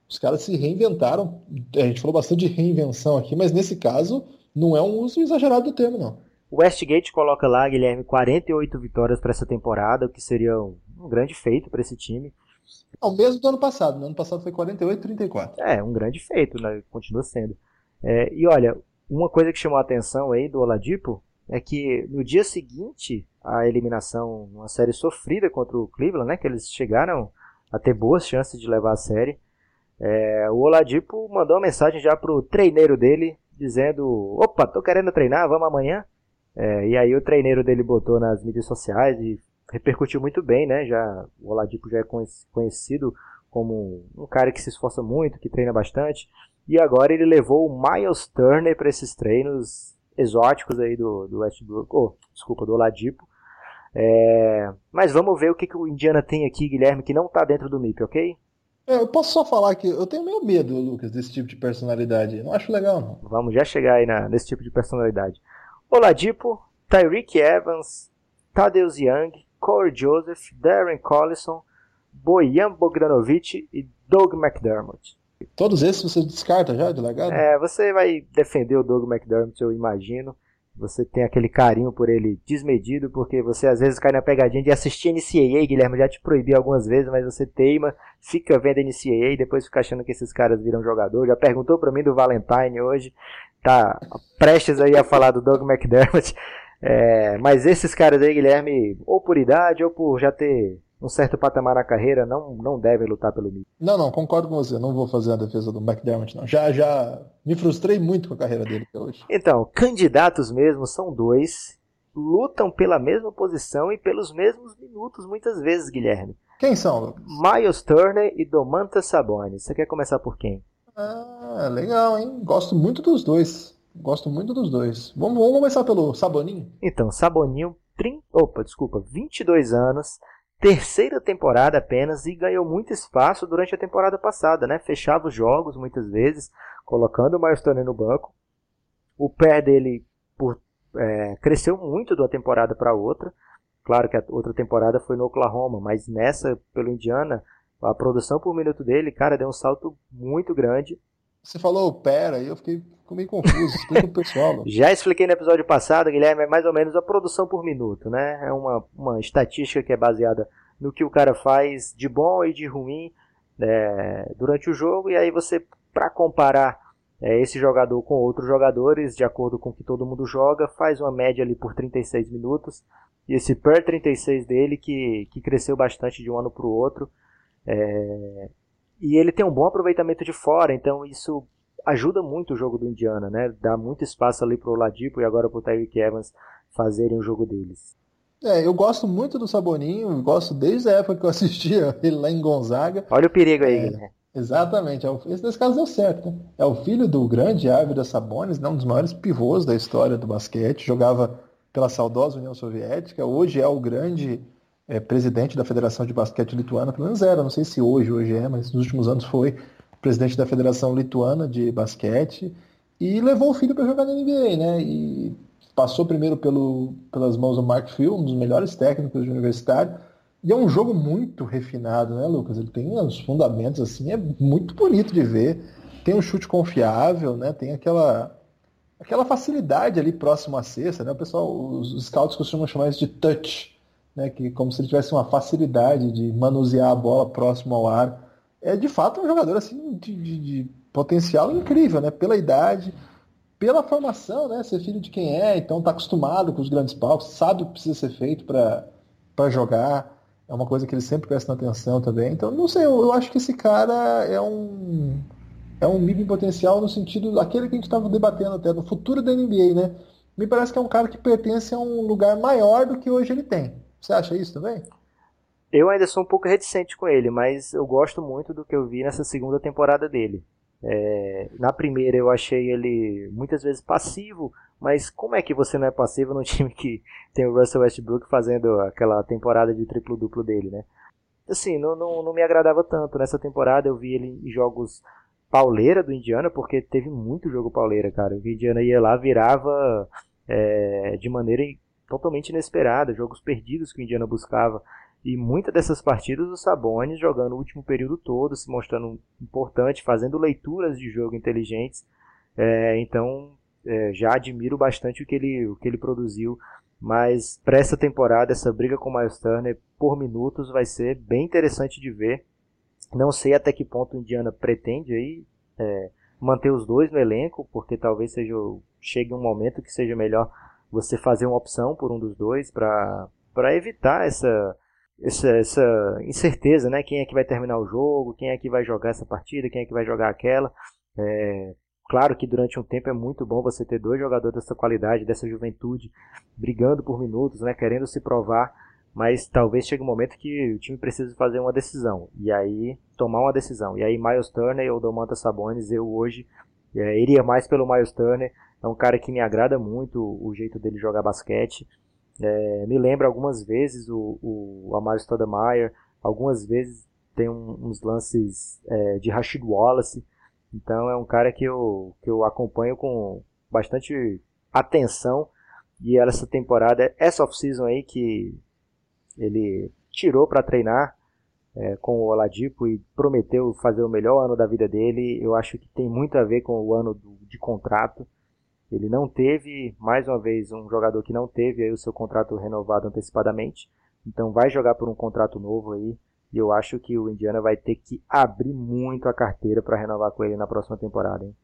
Os caras se reinventaram. A gente falou bastante de reinvenção aqui, mas nesse caso não é um uso exagerado do termo, não. O Westgate coloca lá, Guilherme, 48 vitórias para essa temporada, o que seria um, um grande feito para esse time. É o mesmo do ano passado. No ano passado foi 48 34. É, um grande feito, né? Continua sendo. É, e olha, uma coisa que chamou a atenção aí do Oladipo é que no dia seguinte à eliminação, uma série sofrida contra o Cleveland, né, que eles chegaram a ter boas chances de levar a série, é, o Oladipo mandou uma mensagem já pro treineiro dele dizendo: opa, tô querendo treinar, vamos amanhã. É, e aí o treineiro dele botou nas mídias sociais e repercutiu muito bem, né? Já o Oladipo já é conhecido como um cara que se esforça muito, que treina bastante. E agora ele levou o Miles Turner para esses treinos exóticos aí do, do Westbrook, oh, desculpa, do Oladipo. É, mas vamos ver o que, que o Indiana tem aqui, Guilherme, que não está dentro do MIP, ok? É, eu posso só falar que eu tenho meio medo, Lucas, desse tipo de personalidade. Não acho legal, não. Vamos já chegar aí na, nesse tipo de personalidade. Oladipo, Tyreek Evans, Tadeusz Young, Corey Joseph, Darren Collison, Bojan Bogdanovic e Doug McDermott. Todos esses você descarta já de legado? É, você vai defender o Doug McDermott, eu imagino. você tem aquele carinho por ele desmedido, porque você às vezes cai na pegadinha de assistir NCAA, Guilherme já te proibi algumas vezes, mas você teima, fica vendo NCAA e depois fica achando que esses caras viram jogador. Já perguntou para mim do Valentine hoje, tá prestes aí a falar do Doug McDermott. É, mas esses caras aí, Guilherme, ou por idade ou por já ter um certo patamar na carreira, não, não devem lutar pelo nível. Não, não, concordo com você. Não vou fazer a defesa do McDermott, não. Já, já me frustrei muito com a carreira dele até hoje. Então, candidatos mesmo são dois, lutam pela mesma posição e pelos mesmos minutos, muitas vezes, Guilherme. Quem são, Miles Turner e Domantas Sabonis. Você quer começar por quem? Ah, legal, hein? Gosto muito dos dois. Gosto muito dos dois. Vamos, vamos começar pelo Saboninho? Então, Saboninho, 30, opa, desculpa, 22 anos, terceira temporada apenas e ganhou muito espaço durante a temporada passada, né? Fechava os jogos muitas vezes, colocando o Miles Turner no banco. O pé dele por, é, cresceu muito de uma temporada para outra. Claro que a outra temporada foi no Oklahoma, mas nessa, pelo Indiana, a produção por minuto dele, cara, deu um salto muito grande. Você falou pera, aí eu fiquei meio confuso. Explica pro pessoal. <laughs> Já expliquei no episódio passado, Guilherme, é mais ou menos a produção por minuto, né? É uma, uma estatística que é baseada no que o cara faz de bom e de ruim é, durante o jogo, e aí você, para comparar é, esse jogador com outros jogadores, de acordo com o que todo mundo joga, faz uma média ali por 36 minutos, e esse per 36 dele, que, que cresceu bastante de um ano para o outro, é, e ele tem um bom aproveitamento de fora, então isso ajuda muito o jogo do Indiana, né? Dá muito espaço ali pro Ladipo e agora pro Tyreek Evans fazerem o jogo deles. É, eu gosto muito do Saboninho, gosto desde a época que eu assistia <laughs> ele lá em Gonzaga. Olha o perigo aí, é, Exatamente, é esse nesse caso deu certo, né? É o filho do grande Ávila Sabonis, né? um dos maiores pivôs da história do basquete, jogava pela saudosa União Soviética, hoje é o grande é, presidente da Federação de Basquete Lituana, pelo menos era, não sei se hoje, hoje é, mas nos últimos anos foi presidente da Federação Lituana de Basquete, e levou o filho para jogar na NBA, né? E passou primeiro pelo, pelas mãos do Mark Phil, um dos melhores técnicos de universitário, e é um jogo muito refinado, né, Lucas? Ele tem os fundamentos, assim, é muito bonito de ver. Tem um chute confiável, né? Tem aquela aquela facilidade ali próximo à cesta, né? O pessoal, os scouts costumam chamar isso de touch, né, que como se ele tivesse uma facilidade de manusear a bola próximo ao ar. É de fato um jogador assim de, de, de potencial incrível, né? Pela idade, pela formação, né? Ser filho de quem é, então está acostumado com os grandes palcos, sabe o que precisa ser feito para jogar. É uma coisa que ele sempre presta atenção também. Então, não sei, eu, eu acho que esse cara é um é um mid em potencial no sentido daquele que a gente estava debatendo até, no futuro da NBA, né? Me parece que é um cara que pertence a um lugar maior do que hoje ele tem. Você acha isso também? Eu ainda sou um pouco reticente com ele, mas eu gosto muito do que eu vi nessa segunda temporada dele. É, na primeira eu achei ele muitas vezes passivo, mas como é que você não é passivo num <laughs> time que tem o Russell Westbrook fazendo aquela temporada de triplo-duplo dele, né? Assim, não, não, não me agradava tanto. Nessa temporada eu vi ele em jogos pauleira do Indiana, porque teve muito jogo pauleira, cara. O Indiana ia lá, virava é, de maneira totalmente inesperada, jogos perdidos que o Indiana buscava. E muitas dessas partidas o Sabonis jogando o último período todo, se mostrando importante, fazendo leituras de jogo inteligentes. É, então é, já admiro bastante o que ele, o que ele produziu. Mas para essa temporada, essa briga com o Miles Turner por minutos vai ser bem interessante de ver. Não sei até que ponto o Indiana pretende aí é, manter os dois no elenco, porque talvez seja chegue um momento que seja melhor você fazer uma opção por um dos dois para evitar essa, essa, essa incerteza, né? Quem é que vai terminar o jogo, quem é que vai jogar essa partida, quem é que vai jogar aquela. É, claro que durante um tempo é muito bom você ter dois jogadores dessa qualidade, dessa juventude, brigando por minutos, né? Querendo se provar, mas talvez chegue um momento que o time precise fazer uma decisão e aí tomar uma decisão. E aí Miles Turner ou Domantas Sabonis, eu hoje é, iria mais pelo Miles Turner é um cara que me agrada muito o jeito dele jogar basquete. É, me lembra algumas vezes o, o Amaro Stoudemire, algumas vezes tem um, uns lances é, de Rashid Wallace. Então é um cara que eu, que eu acompanho com bastante atenção. E essa temporada, essa off-season aí que ele tirou para treinar é, com o Oladipo e prometeu fazer o melhor ano da vida dele, eu acho que tem muito a ver com o ano do, de contrato. Ele não teve, mais uma vez, um jogador que não teve aí o seu contrato renovado antecipadamente. Então vai jogar por um contrato novo aí. E eu acho que o Indiana vai ter que abrir muito a carteira para renovar com ele na próxima temporada. Hein?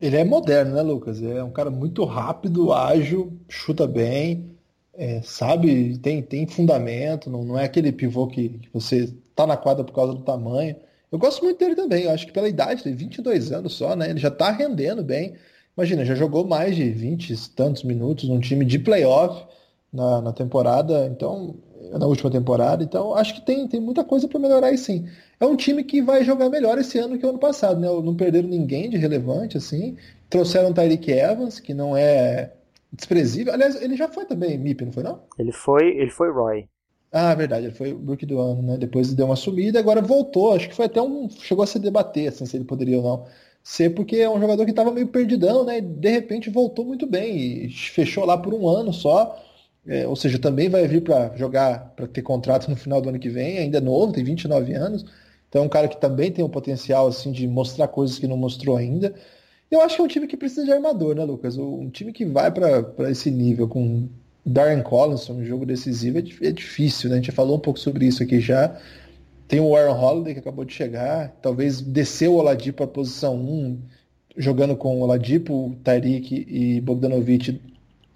Ele é moderno, né, Lucas? É um cara muito rápido, ágil, chuta bem, é, sabe, tem, tem fundamento, não, não é aquele pivô que, que você tá na quadra por causa do tamanho. Eu gosto muito dele também, eu acho que pela idade, tem 22 anos só, né? Ele já tá rendendo bem. Imagina, já jogou mais de 20 e tantos minutos num time de playoff na, na temporada, então, na última temporada, então acho que tem, tem muita coisa para melhorar aí sim. É um time que vai jogar melhor esse ano que o ano passado, né? Não perderam ninguém de relevante, assim. Trouxeram o Tyreek Evans, que não é desprezível. Aliás, ele já foi também MIP, não foi não? Ele foi, ele foi Roy. Ah, verdade, ele foi o Brook do ano, né? Depois deu uma sumida, agora voltou. Acho que foi até um. Chegou a se debater assim, se ele poderia ou não ser, porque é um jogador que estava meio perdidão, né? E de repente voltou muito bem e fechou lá por um ano só. É, ou seja, também vai vir para jogar, para ter contrato no final do ano que vem, ainda é novo, tem 29 anos. Então é um cara que também tem o potencial assim de mostrar coisas que não mostrou ainda. Eu acho que é um time que precisa de armador, né, Lucas? Um time que vai para esse nível com Darren Collins, um jogo decisivo, é, é difícil, né? A gente já falou um pouco sobre isso aqui já. Tem o Aaron Holiday que acabou de chegar, talvez descer o Oladipo para posição 1, jogando com o Oladipo, Tariq e Bogdanovic,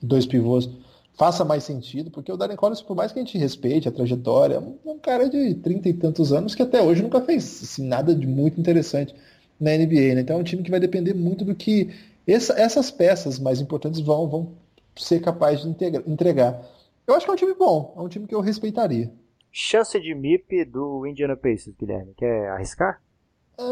dois pivôs, faça mais sentido, porque o Darren Collins, por mais que a gente respeite a trajetória, é um cara de 30 e tantos anos que até hoje nunca fez assim, nada de muito interessante na NBA. Né? Então é um time que vai depender muito do que essa, essas peças mais importantes vão, vão ser capazes de entregar. Eu acho que é um time bom, é um time que eu respeitaria. Chance de MIP do Indiana Pacers, Guilherme. Quer arriscar? É,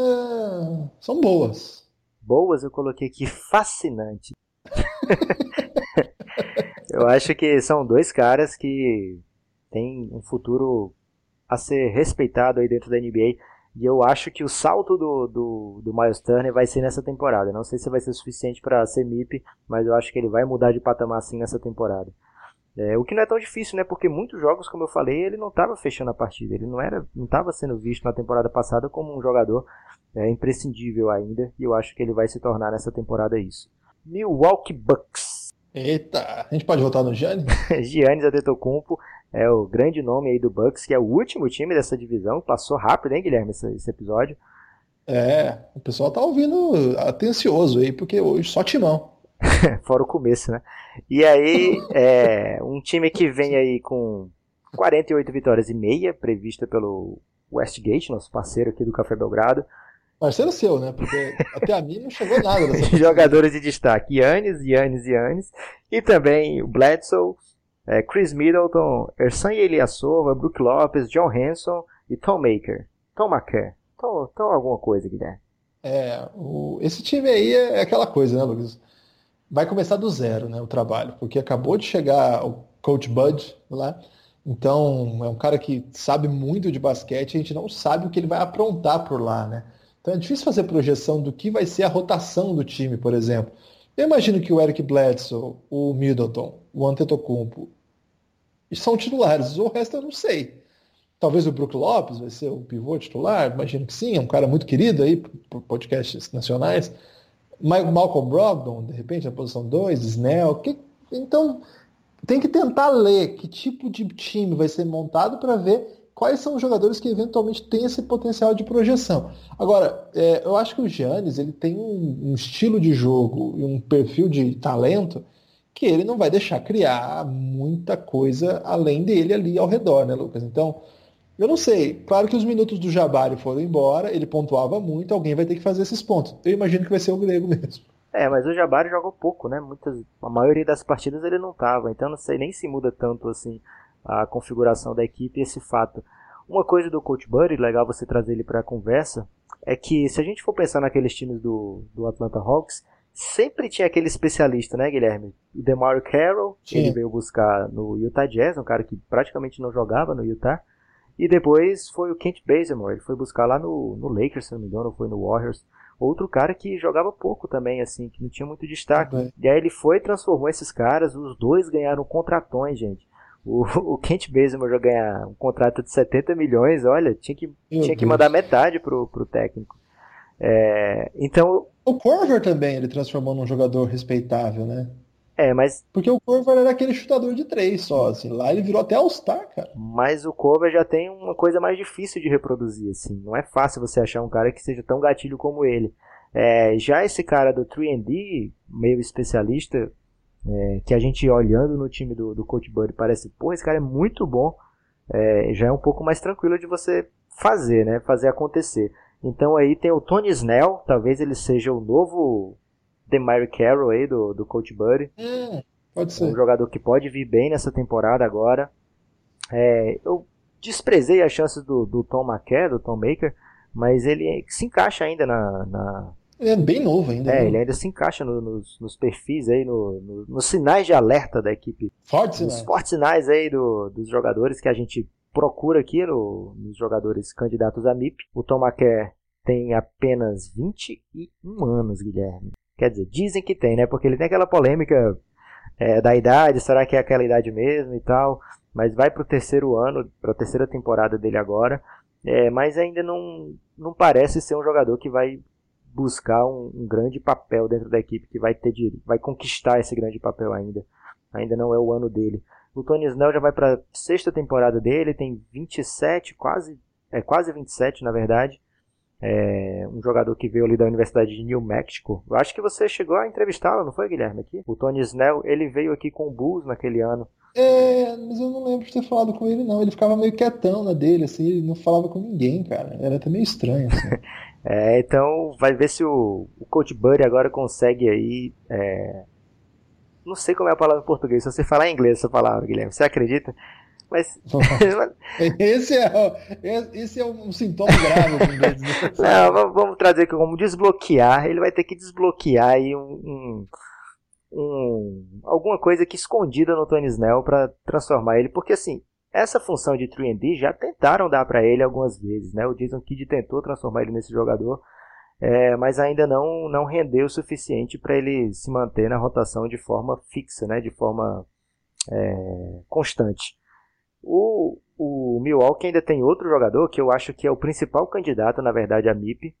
são boas. Boas, eu coloquei aqui fascinante. <laughs> eu acho que são dois caras que têm um futuro a ser respeitado aí dentro da NBA. E eu acho que o salto do, do, do Miles Turner vai ser nessa temporada. Não sei se vai ser suficiente para ser MIP, mas eu acho que ele vai mudar de patamar assim nessa temporada. É, o que não é tão difícil, né? Porque muitos jogos, como eu falei, ele não estava fechando a partida. Ele não era, não estava sendo visto na temporada passada como um jogador é, imprescindível ainda. E eu acho que ele vai se tornar nessa temporada isso. Milwaukee Bucks. Eita, a gente pode votar no Giannis? <laughs> Giannis Adetokounmpo é o grande nome aí do Bucks, que é o último time dessa divisão. Passou rápido, hein, Guilherme, esse, esse episódio. É, o pessoal tá ouvindo atencioso aí, porque hoje só timão. <laughs> Fora o começo, né? E aí, é, um time que vem aí com 48 vitórias e meia, prevista pelo Westgate, nosso parceiro aqui do Café Belgrado. Parceiro seu, né? Porque até a mim não chegou nada. <laughs> Jogadores de destaque: Yannis, Yannis, Yannis. E também o Bledsoe, é, Chris Middleton, Ersan Eliasova, Brook Lopes, John Hanson e Tom Maker. Tom Maker. Tom, Tom alguma coisa, Guilherme. É, o, esse time aí é aquela coisa, né, Lucas? Vai começar do zero, né, o trabalho, porque acabou de chegar o Coach Bud lá, então é um cara que sabe muito de basquete, a gente não sabe o que ele vai aprontar por lá, né? Então é difícil fazer projeção do que vai ser a rotação do time, por exemplo. Eu imagino que o Eric Bledsoe, o Middleton, o Antetokounmpo são titulares. O resto eu não sei. Talvez o Brook Lopes vai ser o pivô titular, imagino que sim, é um cara muito querido aí por podcasts nacionais. Malcolm Brogdon, de repente, na posição 2, Snell. Que... Então, tem que tentar ler que tipo de time vai ser montado para ver quais são os jogadores que eventualmente têm esse potencial de projeção. Agora, é, eu acho que o Giannis ele tem um, um, estilo de jogo e um perfil de talento que ele não vai deixar criar muita coisa além dele ali ao redor, né, Lucas? Então, eu não sei. Claro que os minutos do Jabari foram embora, ele pontuava muito, alguém vai ter que fazer esses pontos. Eu imagino que vai ser o grego mesmo. É, mas o Jabari jogou pouco, né? Muitas, a maioria das partidas ele não tava, então não sei nem se muda tanto assim a configuração da equipe e esse fato. Uma coisa do Coach Buddy, legal você trazer ele para a conversa, é que se a gente for pensar naqueles times do, do Atlanta Hawks, sempre tinha aquele especialista, né, Guilherme? O DeMario Carroll, que ele veio buscar no Utah Jazz, um cara que praticamente não jogava no Utah. E depois foi o Kent Bazemore, ele foi buscar lá no, no Lakers, se não me engano, foi no Warriors. Outro cara que jogava pouco também, assim, que não tinha muito destaque. E aí ele foi e transformou esses caras, os dois ganharam contratões, gente. O, <laughs> o Kent Bazemore já ganhar um contrato de 70 milhões, olha, tinha que, tinha que mandar metade pro, pro técnico. É, então. O Corver também ele transformou num jogador respeitável, né? É, mas. Porque o Corver era aquele chutador de três só, assim. Lá ele virou até All-Star, cara. Mas o Corver já tem uma coisa mais difícil de reproduzir, assim. Não é fácil você achar um cara que seja tão gatilho como ele. É, já esse cara do 3D, meio especialista, é, que a gente olhando no time do, do Coach Buddy parece, pô, esse cara é muito bom. É, já é um pouco mais tranquilo de você fazer, né? Fazer acontecer. Então aí tem o Tony Snell, talvez ele seja o novo Demary Carroll aí do, do Coach Buddy. Hum, pode ser. Um jogador que pode vir bem nessa temporada agora. É, eu desprezei as chances do, do Tom McKay, do Tom Maker, mas ele se encaixa ainda na, na... Ele é bem novo ainda. É, né? ele ainda se encaixa no, nos, nos, perfis aí, no, no, nos sinais de alerta da equipe. Fortes sinais. fortes sinais aí do, dos jogadores que a gente procura aqui no, nos jogadores candidatos a MIP. O Tom McKay tem apenas 21 anos, Guilherme. Quer dizer, dizem que tem, né? Porque ele tem aquela polêmica é, da idade, será que é aquela idade mesmo e tal. Mas vai para o terceiro ano, para a terceira temporada dele agora. É, mas ainda não, não parece ser um jogador que vai buscar um, um, grande papel dentro da equipe, que vai ter de, vai conquistar esse grande papel ainda. Ainda não é o ano dele. O Tony Snell já vai para sexta temporada dele, tem 27, quase, é quase 27 na verdade. É um jogador que veio ali da Universidade de New Mexico. Eu acho que você chegou a entrevistá-lo, não foi, Guilherme? Aqui? O Tony Snell, ele veio aqui com o Bulls naquele ano. É, mas eu não lembro de ter falado com ele, não. Ele ficava meio quietão na dele, assim, ele não falava com ninguém, cara. Era até meio estranho, assim. <laughs> é, então vai ver se o, o Coach Buddy agora consegue aí. É... Não sei como é a palavra em português, se você falar em inglês essa palavra, Guilherme, você acredita? Mas. <laughs> esse, é, esse é um sintoma grave. <laughs> Não, vamos trazer aqui como desbloquear. Ele vai ter que desbloquear aí um, um, um alguma coisa que escondida no Tony Snell para transformar ele. Porque assim, essa função de 3D já tentaram dar para ele algumas vezes. Né? O Jason Kidd tentou transformar ele nesse jogador. É, mas ainda não, não rendeu o suficiente para ele se manter na rotação de forma fixa, né? de forma é, constante. O, o Milwaukee ainda tem outro jogador que eu acho que é o principal candidato, na verdade, a MIP.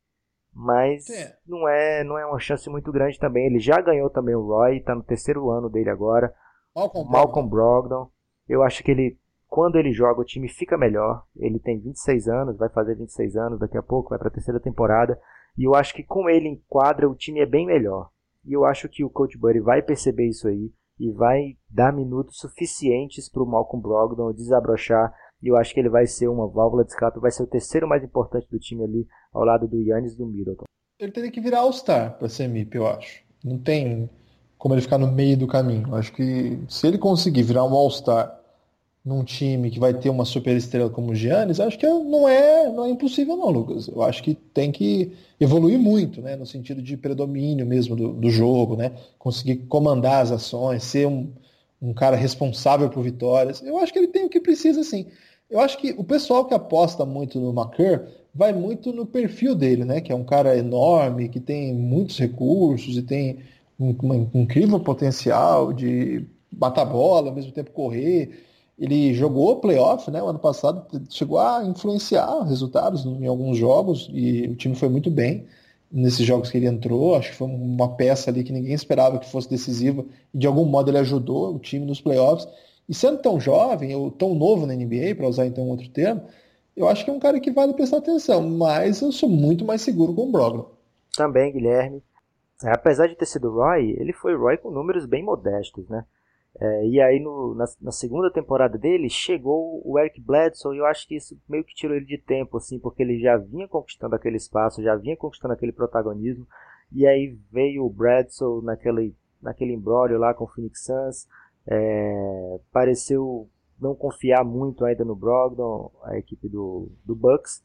Mas é. não é não é uma chance muito grande também. Ele já ganhou também o Roy, está no terceiro ano dele agora. Malcolm, Malcolm Brogdon. Eu acho que ele, quando ele joga, o time fica melhor. Ele tem 26 anos, vai fazer 26 anos daqui a pouco, vai para a terceira temporada. E eu acho que com ele em quadra, o time é bem melhor. E eu acho que o Coach Buddy vai perceber isso aí e vai dar minutos suficientes para o Malcolm Brogdon desabrochar. E eu acho que ele vai ser uma válvula de escape, vai ser o terceiro mais importante do time ali, ao lado do Yannis do Middleton. Ele teria que virar All-Star para ser MIP, eu acho. Não tem como ele ficar no meio do caminho. Eu acho que se ele conseguir virar um All-Star num time que vai ter uma super estrela como o Giannis, acho que não é, não é impossível não, Lucas. Eu acho que tem que evoluir muito, né, no sentido de predomínio mesmo do, do jogo, né, conseguir comandar as ações, ser um, um cara responsável por vitórias. Eu acho que ele tem o que precisa, sim. Eu acho que o pessoal que aposta muito no McCurr vai muito no perfil dele, né, que é um cara enorme, que tem muitos recursos e tem um, um incrível potencial de bater bola, ao mesmo tempo correr ele jogou playoff, né? O ano passado chegou a influenciar resultados em alguns jogos e o time foi muito bem nesses jogos que ele entrou. Acho que foi uma peça ali que ninguém esperava que fosse decisiva e de algum modo ele ajudou o time nos playoffs. E sendo tão jovem ou tão novo na NBA, para usar então outro termo, eu acho que é um cara que vale prestar atenção, mas eu sou muito mais seguro com o Brogdon. Também, Guilherme. Apesar de ter sido Roy, ele foi Roy com números bem modestos, né? É, e aí no, na, na, segunda temporada dele chegou o Eric Bledsoe e eu acho que isso meio que tirou ele de tempo, assim, porque ele já vinha conquistando aquele espaço, já vinha conquistando aquele protagonismo. E aí veio o Bledsoe naquele, naquele imbróglio lá com o Phoenix Suns. É, pareceu não confiar muito ainda no Brogdon, a equipe do, do Bucks.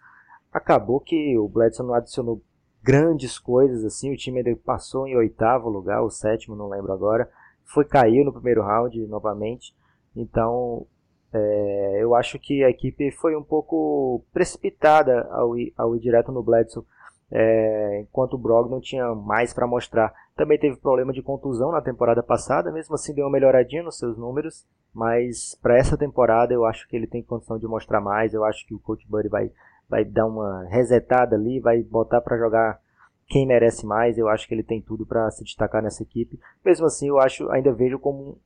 Acabou que o Bledsoe não adicionou grandes coisas assim, o time ainda passou em oitavo lugar, o sétimo, não lembro agora foi cair no primeiro round novamente. Então, é, eu acho que a equipe foi um pouco precipitada ao ir, ao ir direto no Bledsoe, é, enquanto o Brogdon tinha mais para mostrar. Também teve problema de contusão na temporada passada, mesmo assim deu uma melhoradinha nos seus números, mas para essa temporada eu acho que ele tem condição de mostrar mais. Eu acho que o Coach Buddy vai, vai dar uma resetada ali, vai botar para jogar quem merece mais. Eu acho que ele tem tudo para se destacar nessa equipe. Mesmo assim, eu acho, ainda vejo como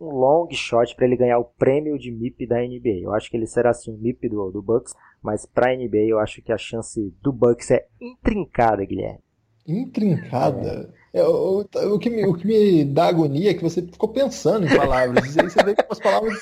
um, um long shot para ele ganhar o prêmio de MIP da NBA. Eu acho que ele será assim um MIP do, do Bucks, mas para a NBA eu acho que a chance do Bucks é intrincada, Guilherme. Intrincada? É. É, o, o, que me, o que me dá agonia é que você ficou pensando em palavras. e aí você vê que as palavras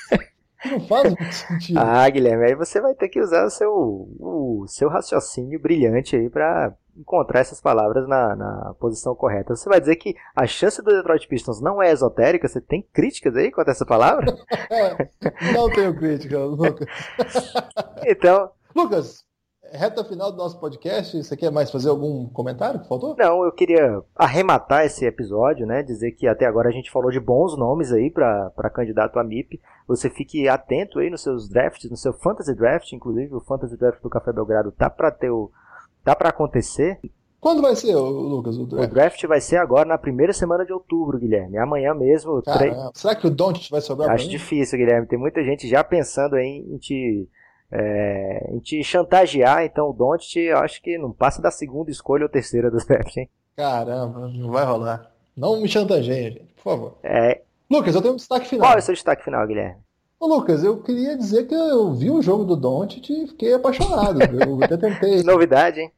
não fazem muito sentido. Ah, Guilherme, aí você vai ter que usar o seu, o seu raciocínio brilhante aí para encontrar essas palavras na, na posição correta. Você vai dizer que a chance do Detroit Pistons não é esotérica? Você tem críticas aí quanto a essa palavra? <laughs> não tenho crítica, Lucas. <laughs> então. Lucas, reta final do nosso podcast, você quer mais fazer algum comentário que faltou? Não, eu queria arrematar esse episódio, né? Dizer que até agora a gente falou de bons nomes aí para candidato a MIP. Você fique atento aí nos seus drafts, no seu fantasy draft, inclusive o fantasy draft do Café Belgrado tá para ter o tá para acontecer. Quando vai ser, Lucas, o draft? O draft vai ser agora na primeira semana de outubro, Guilherme. Amanhã mesmo. Tre... Será que o Don't vai sobrar Acho difícil, Guilherme. Tem muita gente já pensando em te é, em te chantagear, então o Don't, eu acho que não passa da segunda escolha ou terceira do draft, hein? Caramba, não vai rolar. Não me chantageie, gente, por favor. É... Lucas, eu tenho um destaque final. Qual é o seu destaque final, Guilherme? Ô, Lucas, eu queria dizer que eu vi o jogo do Don't e fiquei apaixonado. eu até tentei. <laughs> Novidade, hein?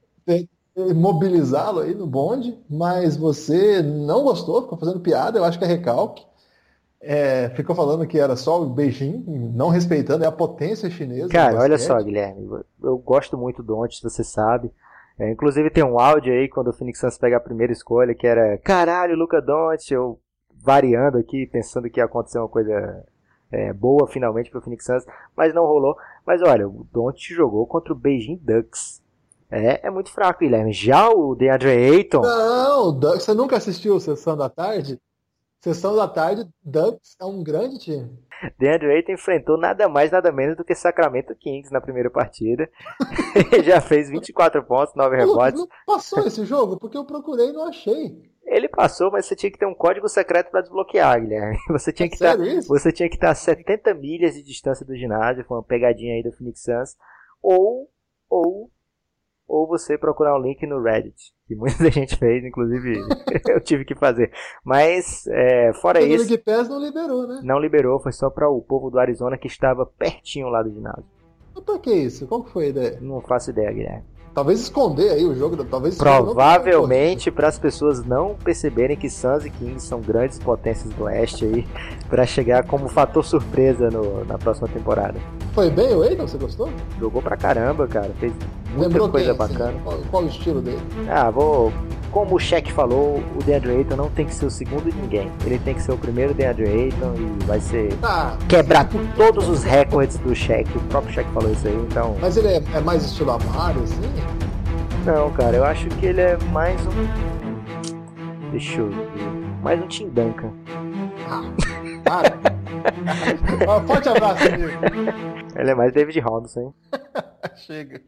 Mobilizá-lo aí no bonde, mas você não gostou, ficou fazendo piada, eu acho que é recalque. É, ficou falando que era só o Beijing, não respeitando é a potência chinesa. Cara, olha só, Guilherme, eu gosto muito do Ontes, você sabe. É, inclusive tem um áudio aí quando o Phoenix Suns pega a primeira escolha que era caralho, Luca Doncic, eu variando aqui, pensando que ia acontecer uma coisa é, boa finalmente pro Phoenix Suns, mas não rolou. Mas olha, o Doncic jogou contra o Beijing Ducks. É, é muito fraco, Guilherme. Já o DeAndre Ayton... Não, Ducks, você nunca assistiu Sessão da Tarde? Sessão da tarde, Ducks é um grande time. DeAndre Ayton enfrentou nada mais, nada menos do que Sacramento Kings na primeira partida. <laughs> Ele já fez 24 pontos, 9 rebotes. Não passou esse jogo? Porque eu procurei e não achei. Ele passou, mas você tinha que ter um código secreto para desbloquear, Guilherme. <laughs> Você tinha, é que estar, tá- você tinha que estar tá a 70 milhas de distância do ginásio, foi uma pegadinha aí do Phoenix Suns. Ou, ou ou você procurar um link no Reddit, que muita <laughs> gente fez, inclusive <laughs> eu tive que fazer. Mas, é, fora isso. O League Pass não liberou, né? Não liberou, foi só para o povo do Arizona que estava pertinho lá do ginásio. Mas pra que isso? Qual que foi a ideia? Não faço ideia, Guilherme. Talvez esconder aí o jogo, talvez Provavelmente para as pessoas não perceberem que Suns e Kings são grandes potências do Oeste aí, <laughs> para chegar como fator surpresa no, na próxima temporada. Foi bem o Eiton, você gostou? Jogou pra caramba, cara, fez muita Lembrou coisa quem, assim? bacana. Assim, qual, qual, o estilo dele? Ah, vou como o Shaq falou, o DeAndre Ayton não tem que ser o segundo de ninguém. Ele tem que ser o primeiro DeAndre Ayton e vai ser ah, quebrar todos os recordes do Shaq. O próprio Shaq falou isso aí, então. Mas ele é, é mais estilo Amaro, assim? Não, cara, eu acho que ele é mais um. Deixa eu ver. Mais um Tim Duncan. Ah, para. um <laughs> forte abraço, amigo. Ele é mais David Robinson, hein? <laughs> Chega.